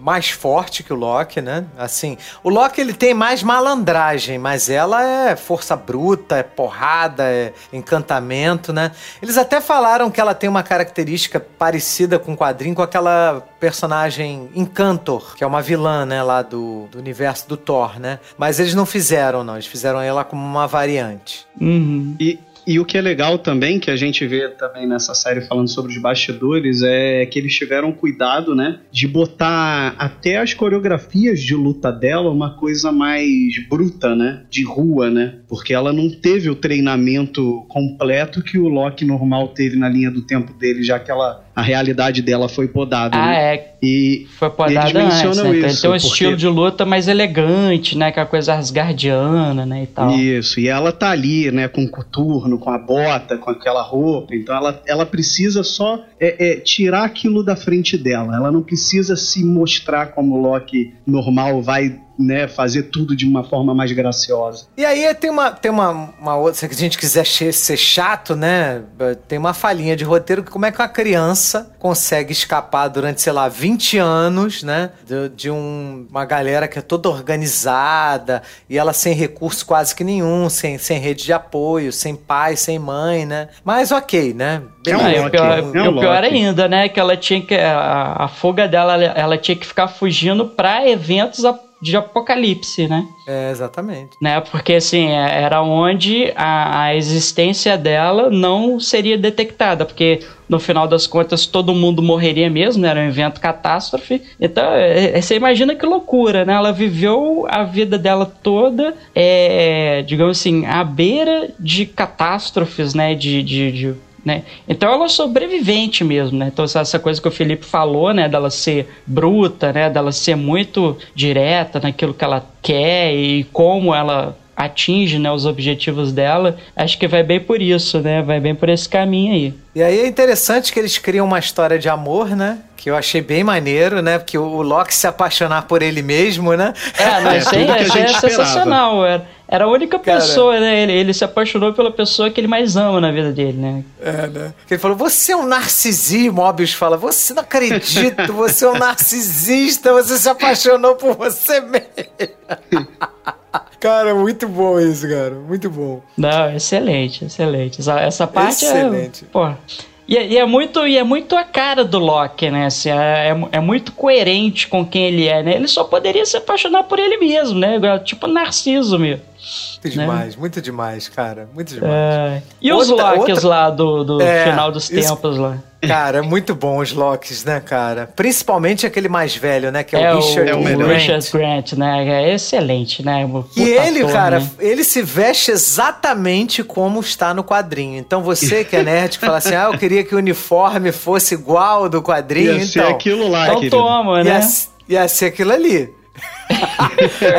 mais forte que o Loki, né? Assim, o Loki ele tem mais malandragem, mas ela é força bruta, é porrada, é encantamento, né? Eles até falaram que ela tem uma característica parecida com o quadrinho, com aquela personagem Encantor, que é uma vilã, né, lá do, do universo do Thor, né? Mas eles não fizeram, não. Eles fizeram ela como uma variante. Uhum. E, e o que é legal também, que a gente vê também nessa série falando sobre os bastidores, é que eles tiveram cuidado, né, de botar até as coreografias de luta dela uma coisa mais bruta, né, de rua, né, porque ela não teve o treinamento completo que o Loki normal teve na linha do tempo dele, já que ela, a realidade dela foi podada, Ah, né? é. E Foi podada Eles antes, né? mencionam Então isso, tem um porque- estilo de luta mais elegante, né? Aquela coisa asgardiana, né? E tal. Isso, e ela tá ali, né, com o coturno, com a bota, com aquela roupa. Então ela, ela precisa só é, é, tirar aquilo da frente dela. Ela não precisa se mostrar como o Loki normal vai né, fazer tudo de uma forma mais graciosa. E aí tem uma, tem uma, uma outra, se a gente quiser ser chato, né? Tem uma falhinha de roteiro que como é que uma criança consegue escapar durante, sei lá, 20 anos, né? De, de um- uma galera que é toda organizada e ela sem recurso quase que nenhum, sem, sem rede de apoio, sem pai, sem mãe, né? Mas ok, né? É um Ah, e o Loki, pior, é o pior ainda, né? Que ela tinha que. A, a fuga dela, ela, ela tinha que ficar fugindo pra eventos ap- de apocalipse, né? É, exatamente. né? Porque assim, é- era onde a, a existência dela não seria detectada, porque no final das contas todo mundo morreria mesmo, né? era um evento catástrofe. Então, é- é- você imagina que loucura, né? Ela viveu a vida dela toda, é, digamos assim, à beira de catástrofes, né? De, de, de- né? Então ela é sobrevivente mesmo, né? Então essa- coisa que o Felipe falou, né? Dela ser bruta, né? Dela ser muito direta naquilo que ela quer e como ela atinge né, os objetivos dela, acho que vai bem por isso, né? Vai bem por esse caminho aí. E aí é interessante que eles criam uma história de amor, né? Que eu achei bem maneiro, né? Porque o Loki se apaixonar por ele mesmo, né? É, não, É, isso aí, isso é esperava. sensacional. Era, Era a única Cara. pessoa, né? Ele, ele se apaixonou pela pessoa que ele mais ama na vida dele, né? É, né? Ele falou, você é um narcisista. Mobius fala, você não acredito, você é um narcisista, você se apaixonou por você mesmo. cara, muito bom isso, cara. Muito bom. Não, excelente, excelente. Essa, essa parte Excelente. é. Pô. E, é- e é muito, e é muito a cara do Loki, né? Assim, é, é, é muito coerente com quem ele é, né? Ele só poderia se apaixonar por ele mesmo, né? Tipo Narciso mesmo. Muito Né? demais, muito demais, cara. Muito demais. É. E os Outra- Lokis outra- lá do, do É, final dos isso- tempos lá? Cara, é muito bom os Locks, né, cara? Principalmente aquele mais velho, né? Que é, É o Richard é o o melhor. Grant. Richard Grant, né? É excelente, né? O E ele, ator, cara, né? ele se veste exatamente como está no quadrinho. Então você que é nerd que fala assim, ah, eu queria que o uniforme fosse igual ao do quadrinho, Ia ser então. aquilo lá, Então querido. toma, ia, né? ia ser aquilo ali.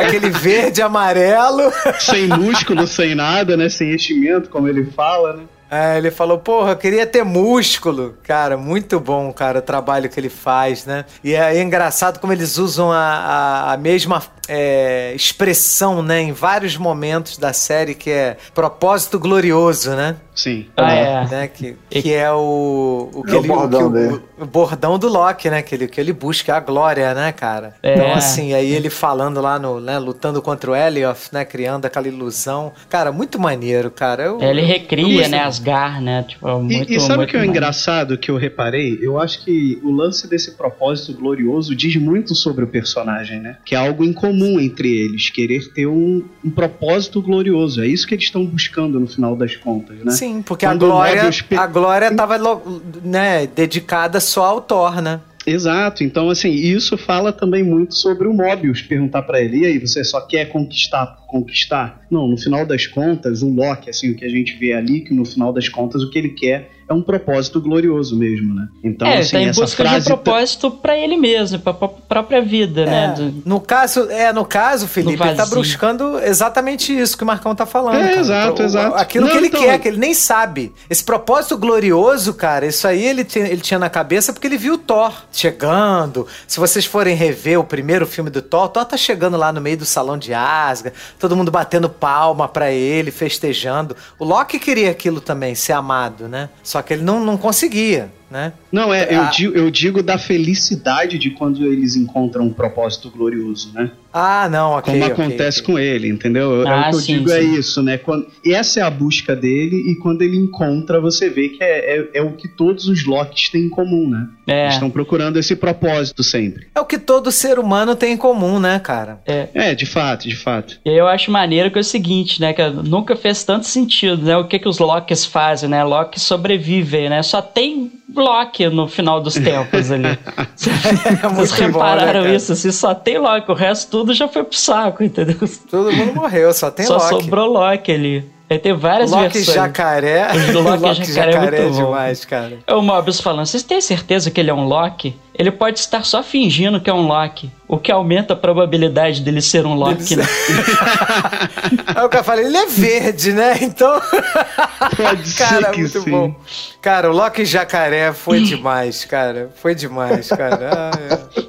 Aquele verde, amarelo. Sem músculo, sem nada, né? Sem enchimento, como ele fala, né? É, ele falou, porra, eu queria ter músculo. Cara, muito bom, cara, o trabalho que ele faz, né? E é, é engraçado como eles usam a, a, a mesma é, expressão, né? Em vários momentos da série, que é propósito glorioso, né? Sim. Ah, é. né? Que, que é o, o que É o ele, bordão que o- dele. o bordão do Loki, né? Que ele, que ele busca a glória, né, cara? É. Então, assim, aí ele falando lá no, né, lutando contra o Elioth, né? Criando aquela ilusão. Cara, muito maneiro, cara. Eu, Ele eu recria, gostei né, Asgar, né? Tipo, E, muito, e sabe o que é o engraçado que eu reparei? Eu acho que o lance desse propósito glorioso diz muito sobre o personagem, né? Que é algo em comum entre eles, querer ter um, um propósito glorioso. É isso que eles estão buscando no final das contas, né? Sim, porque Quando a glória, pe- a glória tava lo- né, dedicada só ao Thor, né? Exato, então assim, isso fala também muito sobre o Mobius, perguntar pra ele, e aí, você só quer conquistar por conquistar? Não, no final das contas, o Loki, assim, o que a gente vê ali, que no final das contas o que ele quer é um propósito glorioso mesmo, né? Então, é, ele assim, tá em essa busca de um frase... propósito pra ele mesmo, pra, pra própria vida, né? É, Do- no caso, é, no caso, Felipe, No ele tá buscando exatamente isso que o Marcão tá falando. É, cara. exato, O- exato. Aquilo Não, que ele então- quer, que ele nem sabe. Esse propósito glorioso, cara, isso aí ele tinha, ele tinha na cabeça porque ele viu o Thor chegando. Se vocês forem rever o primeiro filme do Thor, o Thor tá chegando lá no meio do salão de Asgard, todo mundo batendo palma pra ele, festejando. O Loki queria aquilo também, ser amado, né? Só que ele não, não conseguia, né? Não, é, eu, Ah. digo, eu digo da felicidade de quando eles encontram um propósito glorioso, né? Ah, não, ok. Como ok, acontece ok. com ele, entendeu? é Ah, o que eu sim, digo é sim. isso, né? Quando, essa é a busca dele e quando ele encontra, você vê que é, é, é o que todos os Locks têm em comum, né? É. Eles estão procurando esse propósito sempre. É o que todo ser humano tem em comum, né, cara? É, de fato, de fato. E aí eu acho maneiro que é o seguinte, né? Que nunca fez tanto sentido, né? O que que os Locks fazem, né? Loki sobrevive, né? Só tem Loki no final dos tempos ali. É Vocês bom, né, repararam isso? Assim, só tem Loki, o resto tudo já foi pro saco, entendeu? Todo mundo morreu, só tem só Loki. sobrou Loki ali. Aí tem várias Loki versões. jacaré. O do Loki Loki jacaré é jacaré é muito bom. demais, cara. É o Mobius falando, vocês têm certeza que ele é um Loki? Ele pode estar só fingindo que é um Loki, o que aumenta a probabilidade dele ser um Loki, Ele né? Aí o cara fala, ele é verde, né? Então. Pode cara, ser que muito sim. bom. Cara, o Loki jacaré foi demais, cara. Foi demais, cara. Ah, é.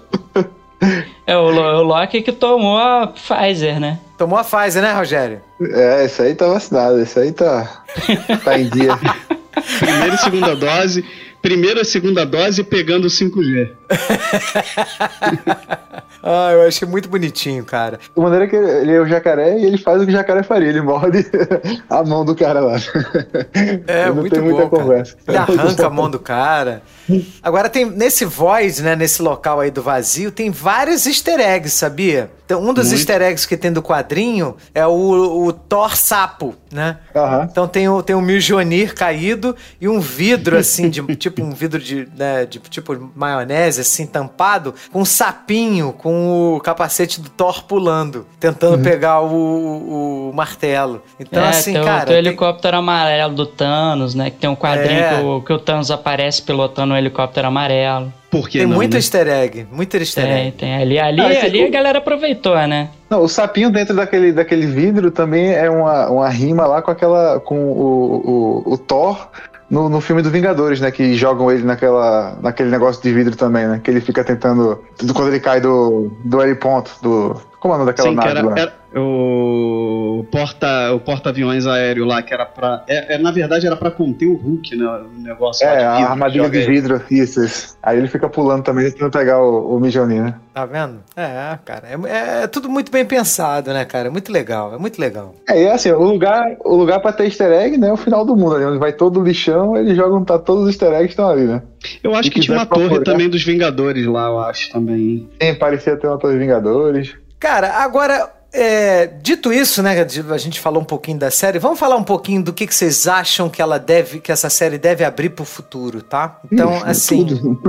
Loki que tomou a Pfizer, né? Tomou a Pfizer, né, Rogério? É, isso aí tá vacinado, isso aí tá, tá em dia. Primeira e segunda dose. Primeira e segunda dose pegando o 5G. Ah, eu achei muito bonitinho, cara. De maneira que ele é o jacaré e ele faz o que o jacaré faria, ele morde a mão do cara lá. É, muito tem bom, muita cara. conversa. Ele arranca a mão do cara. Agora tem nesse voice, né, nesse local aí do vazio, tem vários easter eggs, sabia? Então, um dos Muito. easter eggs que tem do quadrinho é o, o Thor sapo, né? Aham. Então tem o, tem o Mjolnir caído e um vidro assim, de, tipo um vidro de, né, de tipo maionese assim, tampado, com um sapinho, com o capacete do Thor pulando, tentando pegar o, o- o martelo. Então é, assim, tem, o- cara... tem o tem- helicóptero amarelo do Thanos, né? Que tem um quadrinho É. que, o, que o Thanos aparece pilotando um helicóptero amarelo. Por que Tem não, muito né? easter egg, muito easter Tem, egg. tem. Ali, ali, Ah, ali a galera aproveitou, né? Não, o sapinho dentro daquele, daquele vidro também é uma, uma rima lá com aquela. com o, o, o Thor no, no filme do Vingadores, né? Que jogam ele naquela, naquele negócio de vidro também, né? Que ele fica tentando. Quando ele cai do, do heliponto, do. Como é o nome daquela Sim, que nave era, lá? era o porta o porta-aviões aéreo lá, que era pra. É, é, na verdade, era pra conter o Hulk, né? O negócio lá É, de a vidro, armadilha de vidro, isso, isso. Aí ele fica pulando também, tentando pegar o, o Mijoninho, né? Tá vendo? É, cara. É, é tudo muito bem pensado, né, cara? É muito legal. É muito legal. É, e é assim, o lugar, o lugar pra ter easter egg, né, é o final do mundo ali, onde vai todo o lixão, eles jogam, tá, todos os easter eggs estão ali, né? Eu acho Se que tinha uma torre procurar. também dos Vingadores lá, eu acho também. Tem, parecia ter uma Torre Vingadores. Cara, agora, é, dito isso, né, a gente falou um pouquinho da série, vamos falar um pouquinho do que, que vocês acham que ela deve, que essa série deve abrir pro futuro, tá? Então, Ixi, assim, tudo.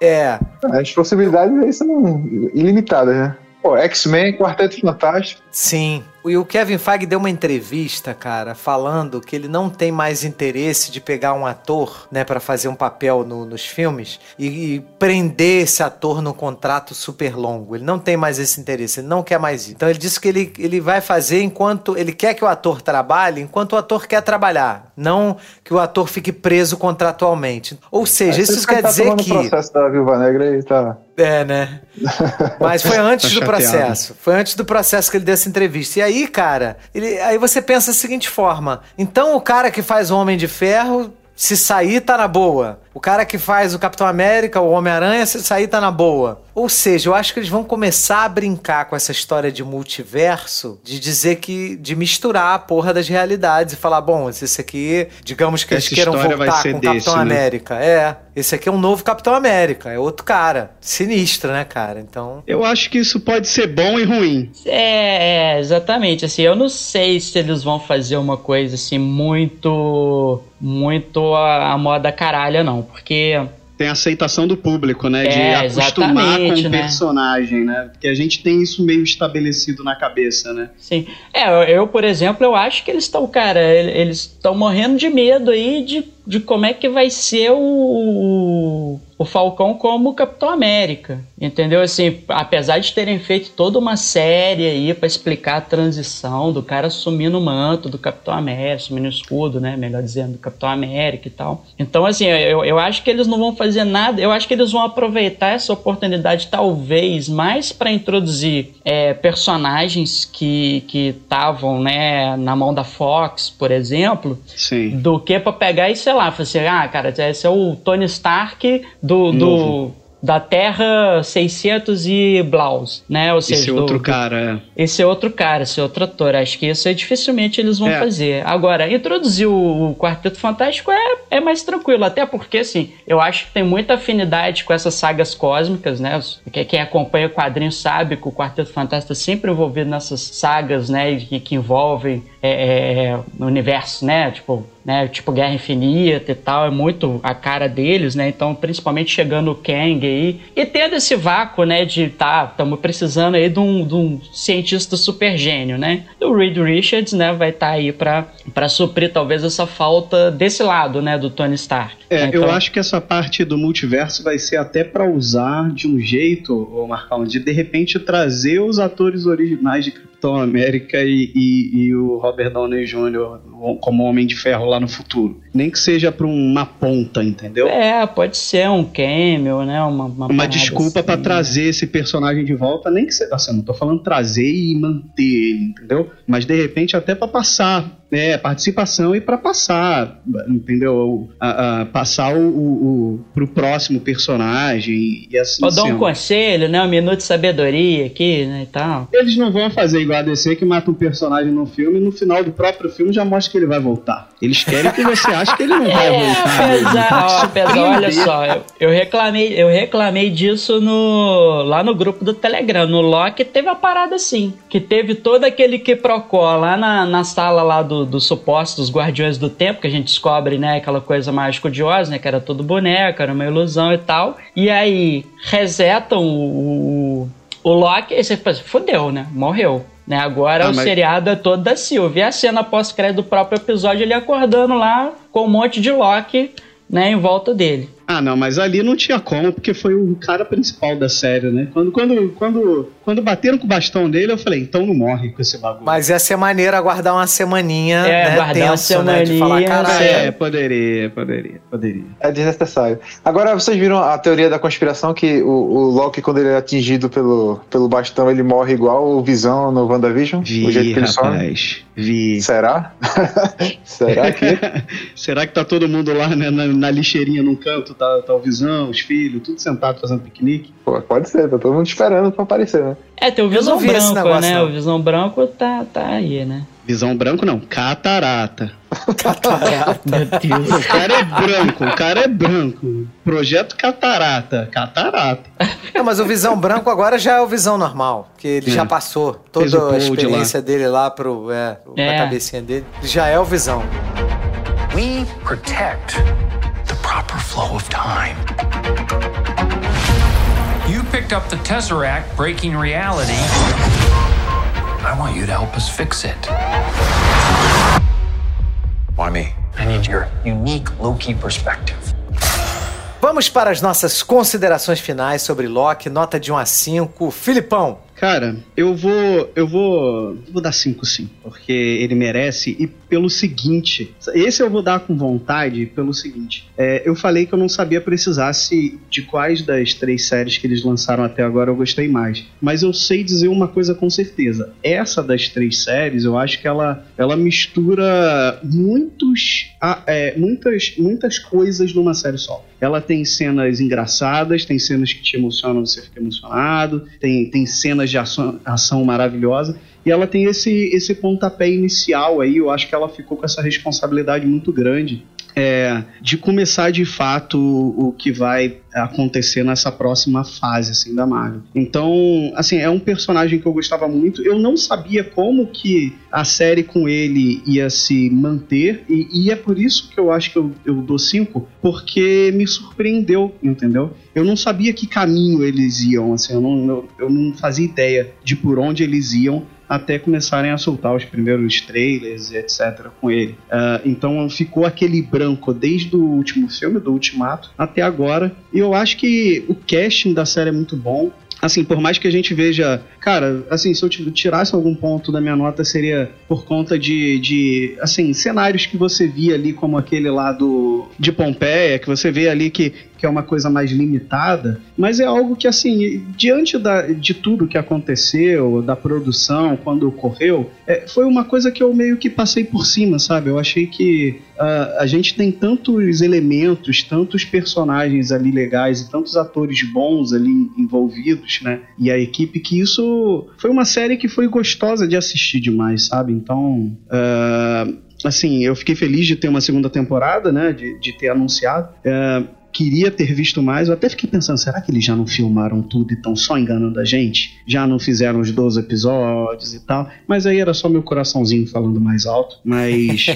é, As possibilidades aí são ilimitadas, né? Pô, X-Men, Quarteto Fantástico. sim. E o Kevin Feige deu uma entrevista, cara, falando que ele não tem mais interesse de pegar um ator, né, pra fazer um papel no- nos filmes e, e prender esse ator no contrato super longo. Ele não tem mais esse interesse, ele não quer mais isso. Então ele disse que ele, ele vai fazer enquanto ele quer que o ator trabalhe, enquanto o ator quer trabalhar, não que o ator fique preso contratualmente. Ou seja, Aí isso, quer tá dizer tomando o que processo da Viúva Negra e tá... é, né? Mas foi antes Tá do processo. Foi antes do processo que ele deu essa entrevista. E aí, cara, ele, aí você pensa da seguinte forma: então o cara que faz o Homem de Ferro, se sair, tá na boa. O cara que faz o Capitão América, o Homem-Aranha, se sair, tá na boa. Ou seja, eu acho que eles vão começar a brincar com essa história de multiverso, de dizer que. de misturar a porra das realidades e falar, bom, esse aqui, digamos que eles Essa queiram história vai voltar com o Capitão né? América. É. Esse aqui é um novo Capitão América, é outro cara. Sinistro, né, cara? Então. Eu acho que isso pode ser bom e ruim. É, é, exatamente. Assim, eu não sei se eles vão fazer uma coisa assim muito. muito a, a moda caralha, não. Porque. Tem a aceitação do público, né? De É, acostumar com o né? personagem, né? Porque a gente tem isso meio estabelecido na cabeça, né? Sim. É, eu, por exemplo, eu acho que eles estão, cara, ele- eles estão morrendo de medo aí de, de como é que vai ser o, o, Falcão como Capitão América. Entendeu? Assim, apesar de terem feito toda uma série aí pra explicar a transição do cara assumindo o manto do Capitão América, assumindo o escudo, né? Melhor dizendo, do Capitão América e tal. Então, assim, eu, eu acho que eles não vão fazer nada. Eu acho que eles vão aproveitar essa oportunidade, talvez, mais para introduzir é, personagens que estavam né, na mão da Fox, por exemplo, Sim. do que pra pegar sei lá, falar assim, ah, cara, esse é o Tony Stark do, do da Terra 600 e Blaus, né? Ou seja, Esse do- outro do- cara. esse é outro cara, esse é outro ator. Acho que isso aí dificilmente eles vão É. fazer. Agora, introduzir o, o Quarteto Fantástico é, é mais tranquilo, até porque, assim, eu acho que tem muita afinidade com essas sagas cósmicas, né? Quem acompanha o quadrinho sabe que o Quarteto Fantástico está sempre envolvido nessas sagas, né? Que, que envolvem é, é, o universo, né? Tipo, né? Tipo Guerra Infinita e tal. É muito a cara deles, né? Então, principalmente chegando o Kang aí. E tendo esse vácuo, né? De tá, estamos precisando aí de um, de um cientista super gênio, né? O Reed Richards, né? Vai estar aí pra, pra suprir talvez essa falta desse lado, né? Do Tony Stark. É, Então, eu acho que essa parte do multiverso vai ser até pra usar de um jeito, ô Marcão, de de repente trazer os atores originais de Capitão América e, e- e o Robert Downey Jr. como Homem de Ferro lá no futuro. Nem que seja pra uma ponta, entendeu? É, pode ser um cameo, né? Uma, uma, Uma desculpa pra assim. trazer esse personagem de volta, nem que seja, assim, não tô falando trazer e manter ele, entendeu? Mas de repente até pra passar, né, participação e pra passar, entendeu? A- a- passar o, o, o- pro próximo personagem e assim Ou dar um conselho, né? Um minuto de sabedoria aqui, né? E tal. Eles não vão fazer igual a DC que mata um personagem no filme e no final do próprio filme já mostra que ele vai voltar. Eles querem que você ache que ele não vai É, voltar. apesar, ó, apesar, olha só, eu, eu reclamei, eu reclamei disso no lá no grupo do Telegram, no Loki teve a parada assim, que teve todo aquele que procó lá na, na sala lá do, do suposto dos Guardiões do Tempo, que a gente descobre, né, aquela coisa de Oz, né, que era tudo boneco, era uma ilusão e tal, e aí resetam o, o, o Loki, e você pensa, fodeu, né, morreu. Né, agora Ah, o mas- seriado é todo da Silvia. E a cena pós-crédito do próprio episódio, ele acordando lá com um monte de Loki né, em volta dele. Ah, não, mas ali não tinha como, porque foi o cara principal da série, né? Quando, quando, quando, quando bateram com o bastão dele, eu falei, então não morre com esse bagulho. Mas ia ser maneiro aguardar uma semaninha, É, né, guardar uma tenso, né, de falar, semaninha, caralho, é, poderia, poderia, poderia. É desnecessário. Agora, vocês viram a teoria da conspiração que o, o Loki, quando ele é atingido pelo, pelo bastão, ele morre igual o Visão no WandaVision? o jeito Vi, que ele some? rapaz. Vi. Será? Será que? Será que tá todo mundo lá né, na, na lixeirinha num canto? Tá, tá o Visão, os filhos, tudo sentado fazendo piquenique? Pô, pode ser, tá todo mundo esperando pra aparecer, né? É, tem o Visão não Branco, negócio, né? não. O Visão Branco tá, tá aí, né? Visão branco não, catarata. Catarata. Meu Deus. O cara é branco, o cara é branco. Projeto catarata, catarata. É, mas o Visão Branco agora já é o Visão normal, que ele É. já passou toda a experiência dele lá pro, é, pra É. cabecinha dele. Já é o Visão. We protect proper flow of time. You picked up the Tesseract breaking reality. I want you to help us fix it. Why me? I need your unique Loki perspective. Vamos para as nossas considerações finais sobre Loki, nota de 1 a 5. Filipão, Cara, eu vou. Eu vou. Vou dar 5 sim. Porque ele merece. E pelo seguinte. Esse eu vou dar com vontade pelo seguinte. é, eu falei que eu não sabia precisar se de quais das três séries que eles lançaram até agora eu gostei mais. Mas eu sei dizer uma coisa com certeza. Essa das três séries, eu acho que ela, ela mistura muitos, é, muitas, muitas coisas numa série só. Ela tem cenas engraçadas, tem cenas que te emocionam, você fica emocionado, tem, tem cenas de ação, ação maravilhosa. E ela tem esse, esse pontapé inicial aí, eu acho que ela ficou com essa responsabilidade muito grande é, de começar de fato o, o que vai acontecer nessa próxima fase assim da Marvel. Então, assim, é um personagem que eu gostava muito. Eu não sabia como que a série com ele ia se manter e, e é por isso que eu acho que eu, eu dou cinco, porque me surpreendeu, entendeu? Eu não sabia que caminho eles iam, assim, eu não, eu, eu não fazia ideia de por onde eles iam até começarem a soltar os primeiros trailers e etc. com ele. Ah, então ficou aquele branco desde o último filme, do Ultimato, até agora. E eu acho que o casting da série é muito bom. Assim, por mais que a gente veja. Cara, assim, se eu ti- tirasse algum ponto da minha nota, seria por conta de, de assim, cenários que você via ali, como aquele lá do. de Pompeia, que você vê ali que, que é uma coisa mais limitada, mas é algo que, assim, diante da, de tudo que aconteceu, da produção, quando ocorreu, é, foi uma coisa que eu meio que passei por cima, sabe? Eu achei que ah, a gente tem tantos elementos, tantos personagens ali legais e tantos atores bons ali envolvidos, né? E a equipe que isso foi uma série que foi gostosa de assistir demais, sabe? Então, ah, assim, eu fiquei feliz de ter uma segunda temporada, né? De, de ter anunciado. Ah, queria ter visto mais. Eu até fiquei pensando, será que eles já não filmaram tudo e estão só enganando a gente? Já não fizeram os 12 episódios e tal? Mas aí era só meu coraçãozinho falando mais alto. Mas.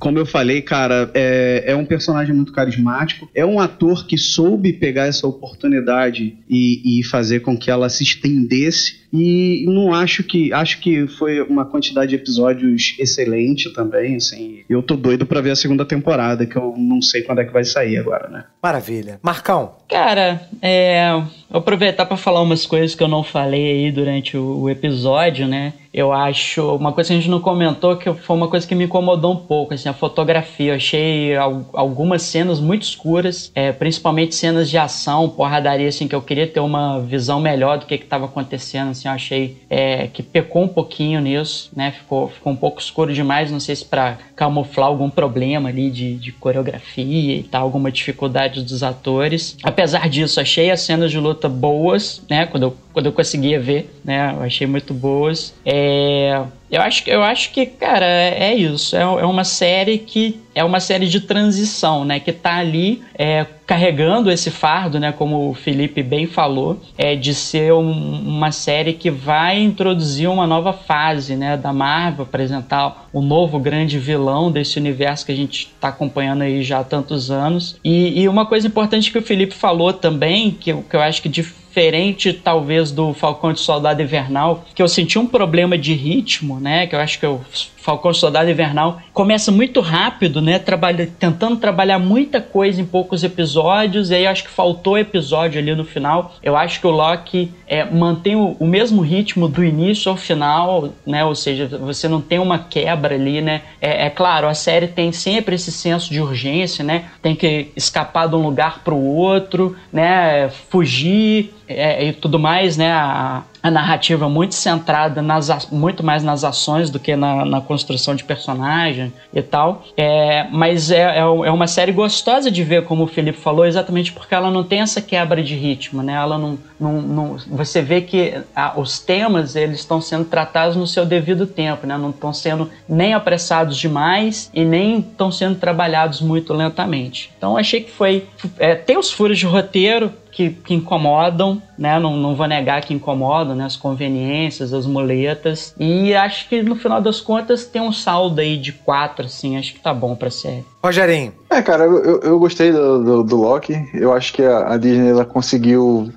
Como eu falei, cara, é, é um personagem muito carismático. É um ator que soube pegar essa oportunidade e, e fazer com que ela se estendesse. E não acho que. Acho que foi uma quantidade de episódios excelente também. Assim. Eu tô doido pra ver a segunda temporada, que eu não sei quando é que vai sair agora, né? Maravilha. Marcão, Cara, é, aproveitar para falar umas coisas que eu não falei aí durante o, o episódio, né? Eu acho uma coisa que a gente não comentou que foi uma coisa que me incomodou um pouco, assim, a fotografia. Eu achei al- algumas cenas muito escuras, é, principalmente cenas de ação, porradaria, assim, que eu queria ter uma visão melhor do que estava acontecendo, assim, eu achei é, que pecou um pouquinho nisso, né? Ficou, ficou um pouco escuro demais, não sei se para camuflar algum problema ali de, de coreografia e tal, alguma dificuldade dos atores. Apesar disso, achei as cenas de luta boas, né? Quando eu, quando eu conseguia ver, né? Eu achei muito boas. É, eu acho, que- eu acho que, cara, é, é isso. É, é uma série que é uma série de transição, né? Que tá ali é, carregando esse fardo, né? Como o Felipe bem falou, é de ser um- uma série que vai introduzir uma nova fase, né? Da Marvel, apresentar o novo grande vilão desse universo que a gente tá acompanhando aí já há tantos anos. E, e uma coisa importante que o Felipe falou também, que, que eu acho que diferente talvez do Falcão de Soldado Invernal, que eu senti um problema de ritmo, né? Que eu acho que eu Falcão Soldado Invernal começa muito rápido, né? Trabalha, tentando trabalhar muita coisa em poucos episódios, e aí acho que faltou episódio ali no final. Eu acho que o Loki é, mantém o, o, mesmo ritmo do início ao final, né? Ou seja, você não tem uma quebra ali, né? É, é claro, a série tem sempre esse senso de urgência, né? Tem que escapar de um lugar para o outro, né? Fugir é, e tudo mais, né? A, a narrativa muito centrada nas muito mais nas ações do que na, na construção de personagem e tal. É, mas é, é, é, uma série gostosa de ver, como o Felipe falou, exatamente porque ela não tem essa quebra de ritmo, né? Ela não, não, não você vê que a, os temas eles estão sendo tratados no seu devido tempo, né? Não estão sendo nem apressados demais e nem estão sendo trabalhados muito lentamente. Então achei que foi é, tem os furos de roteiro que, que incomodam, né? Não, não vou negar que incomodam, né? As conveniências, as muletas. E acho que no final das contas tem um saldo aí de quatro, assim. Acho que tá bom pra série. Rogerinho. É, cara, eu, eu gostei do, do, do Loki. Eu acho que a, a Disney ela conseguiu,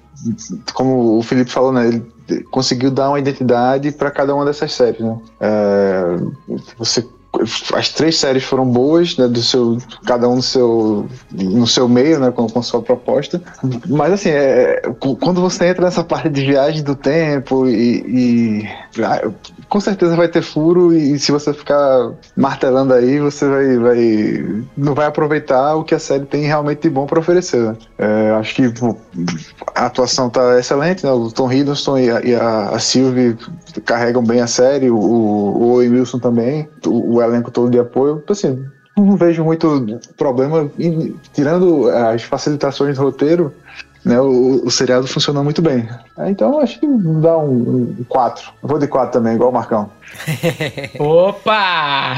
como o Felipe falou, né? Ele conseguiu dar uma identidade para cada uma dessas séries, né? É, você as três séries foram boas, né, do seu, cada um no seu, no seu meio, né, com, com sua proposta. Mas assim, é, quando você entra nessa parte de viagem do tempo e, e ah, com certeza vai ter furo e, se você ficar martelando aí, você vai, vai não vai aproveitar o que a série tem realmente de bom para oferecer. Né? É, acho que a atuação tá excelente, né? O Tom Hiddleston e a, e a Sylvie carregam bem a série, o, o Owen Wilson também, o, o elenco todo de apoio. Então, assim, não vejo muito problema, e, tirando as facilitações do roteiro, né, o, o seriado funcionou muito bem. É, então acho que dá um 4. Um vou de 4 também, igual o Marcão. Opa!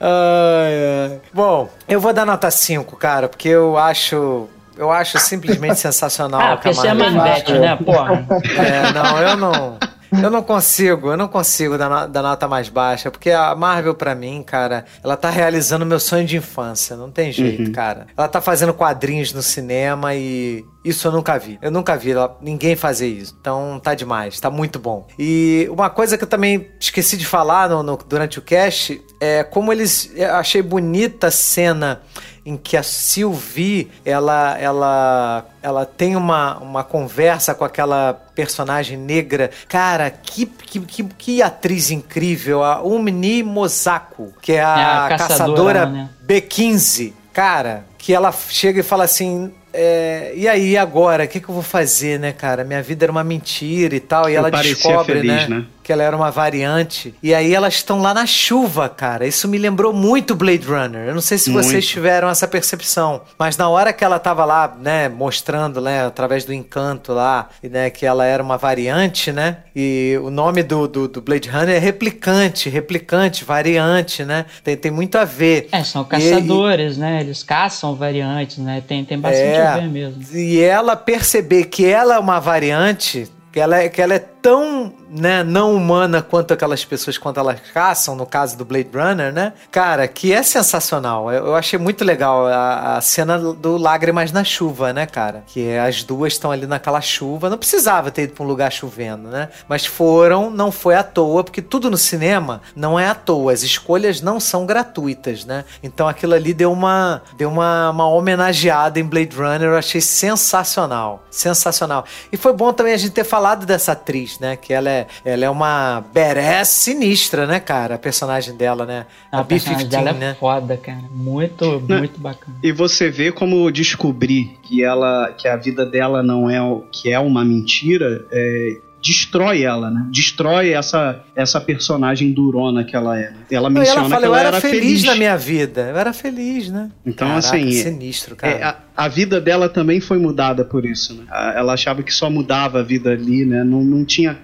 ai, ai. Bom, eu vou dar nota 5, cara, porque eu acho eu acho simplesmente sensacional. Ah, porque você é Marvete, né, porra? É, não, eu não. Eu não consigo, eu não consigo dar, dar nota mais baixa, porque a Marvel, para mim, cara, ela tá realizando meu sonho de infância, não tem jeito, uhum. cara. Ela tá fazendo quadrinhos no cinema e isso eu nunca vi. Eu nunca vi ela, ninguém fazer isso. Então tá demais, tá muito bom. E uma coisa que eu também esqueci de falar no, no, durante o cast é como eles. Eu achei bonita a cena em que a Sylvie ela ela ela tem uma, uma conversa com aquela personagem negra. Cara, que, que, que, que atriz incrível, a Umni Mosako, que é a, é a caçadora, caçadora né? B15. Cara, que ela chega e fala assim: é, e aí, agora? O que, que eu vou fazer, né, cara? Minha vida era uma mentira e tal. E eu ela descobre, feliz, né, né? Que ela era uma variante. E aí elas estão lá na chuva, cara. Isso me lembrou muito Blade Runner. Eu não sei se muito. vocês tiveram essa percepção. Mas na hora que ela tava lá, né, mostrando, né, através do encanto lá, né, que ela era uma variante, né? E o nome do, do, do Blade Runner é replicante, replicante, variante, né? Tem, tem muito a ver. É, são caçadores, e, né? Eles caçam variantes, né? Tem, tem bastante é, a ver mesmo. E ela perceber que ela é uma variante, que ela é, que ela é tão né, não humana quanto aquelas pessoas quando elas caçam, no caso do Blade Runner, né? Cara, que é sensacional. Eu, eu achei muito legal a, a, cena do Lágrimas na Chuva, né, cara? Que as duas estão ali naquela chuva. Não precisava ter ido pra um lugar chovendo, né? Mas foram, não foi à toa, porque tudo no cinema não é à toa. As escolhas não são gratuitas, né? Então aquilo ali deu uma, deu uma, uma homenageada em Blade Runner. Eu achei sensacional. Sensacional. E foi bom também a gente ter falado dessa atriz atriz, né? Que ela é, ela é uma badass sinistra, né, cara? A personagem dela, né? A, a B-15, dela é né? foda, cara. Muito, não, muito bacana. E você vê como descobrir que ela, que a vida dela não é, que é uma mentira, é, destrói ela, né? Destrói essa, essa personagem durona que ela é. Ela menciona ela fala, que ela eu era, era feliz, feliz na minha vida. Eu era feliz, né? Então, Caraca, assim. Sinistro, cara. É, a, a, vida dela também foi mudada por isso, né? Ela achava que só mudava a vida ali, né? Não, não tinha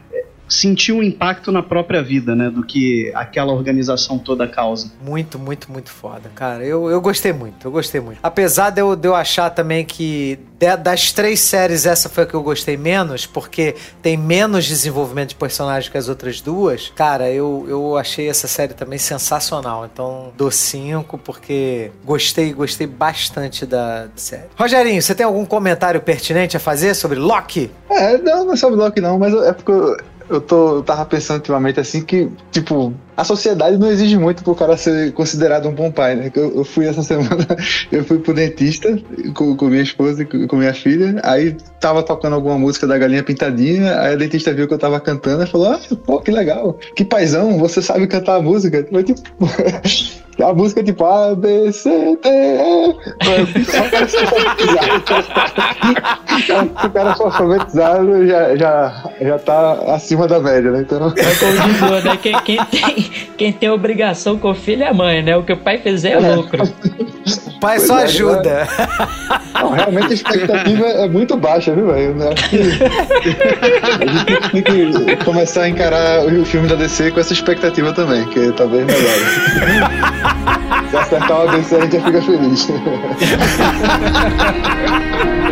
sentir o impacto na própria vida, né? Do que aquela organização toda causa. Muito, muito, muito foda, cara. Eu, eu gostei muito, eu gostei muito. Apesar de eu, de eu achar também que de- das três séries, essa foi a que eu gostei menos, porque tem menos desenvolvimento de personagem que as outras duas. Cara, eu, eu achei essa série também sensacional. Então, dou cinco, porque gostei, gostei bastante da série. Rogerinho, você tem algum comentário pertinente a fazer sobre Loki? É, não, não é sobre Loki não, mas é porque eu, tô, eu tava pensando ultimamente assim que, tipo, a sociedade não exige muito pro cara ser considerado um bom pai, né? Eu, eu fui essa semana, eu fui pro dentista com, com minha esposa e com, com minha filha, aí tava tocando alguma música da Galinha Pintadinha, aí a dentista viu que eu tava cantando e falou, ah, pô, que legal, que paizão, você sabe cantar a música. Eu, tipo, a música tipo A, B, C, D, E. Só o cara alfabetizado. Se o cara for alfabetizado, já, já, já tá acima da média, né? Então. É como diz o né? Quem, quem tem, quem tem obrigação com o filho é a mãe, né? O que o pai fizer é lucro. O pai Pois só é, ajuda. Não, realmente a expectativa é muito baixa, viu, velho? Eu Acho que a gente tem que começar a encarar o filme da DC com essa expectativa também, que talvez melhore. Se acertar uma DC, a gente fica feliz.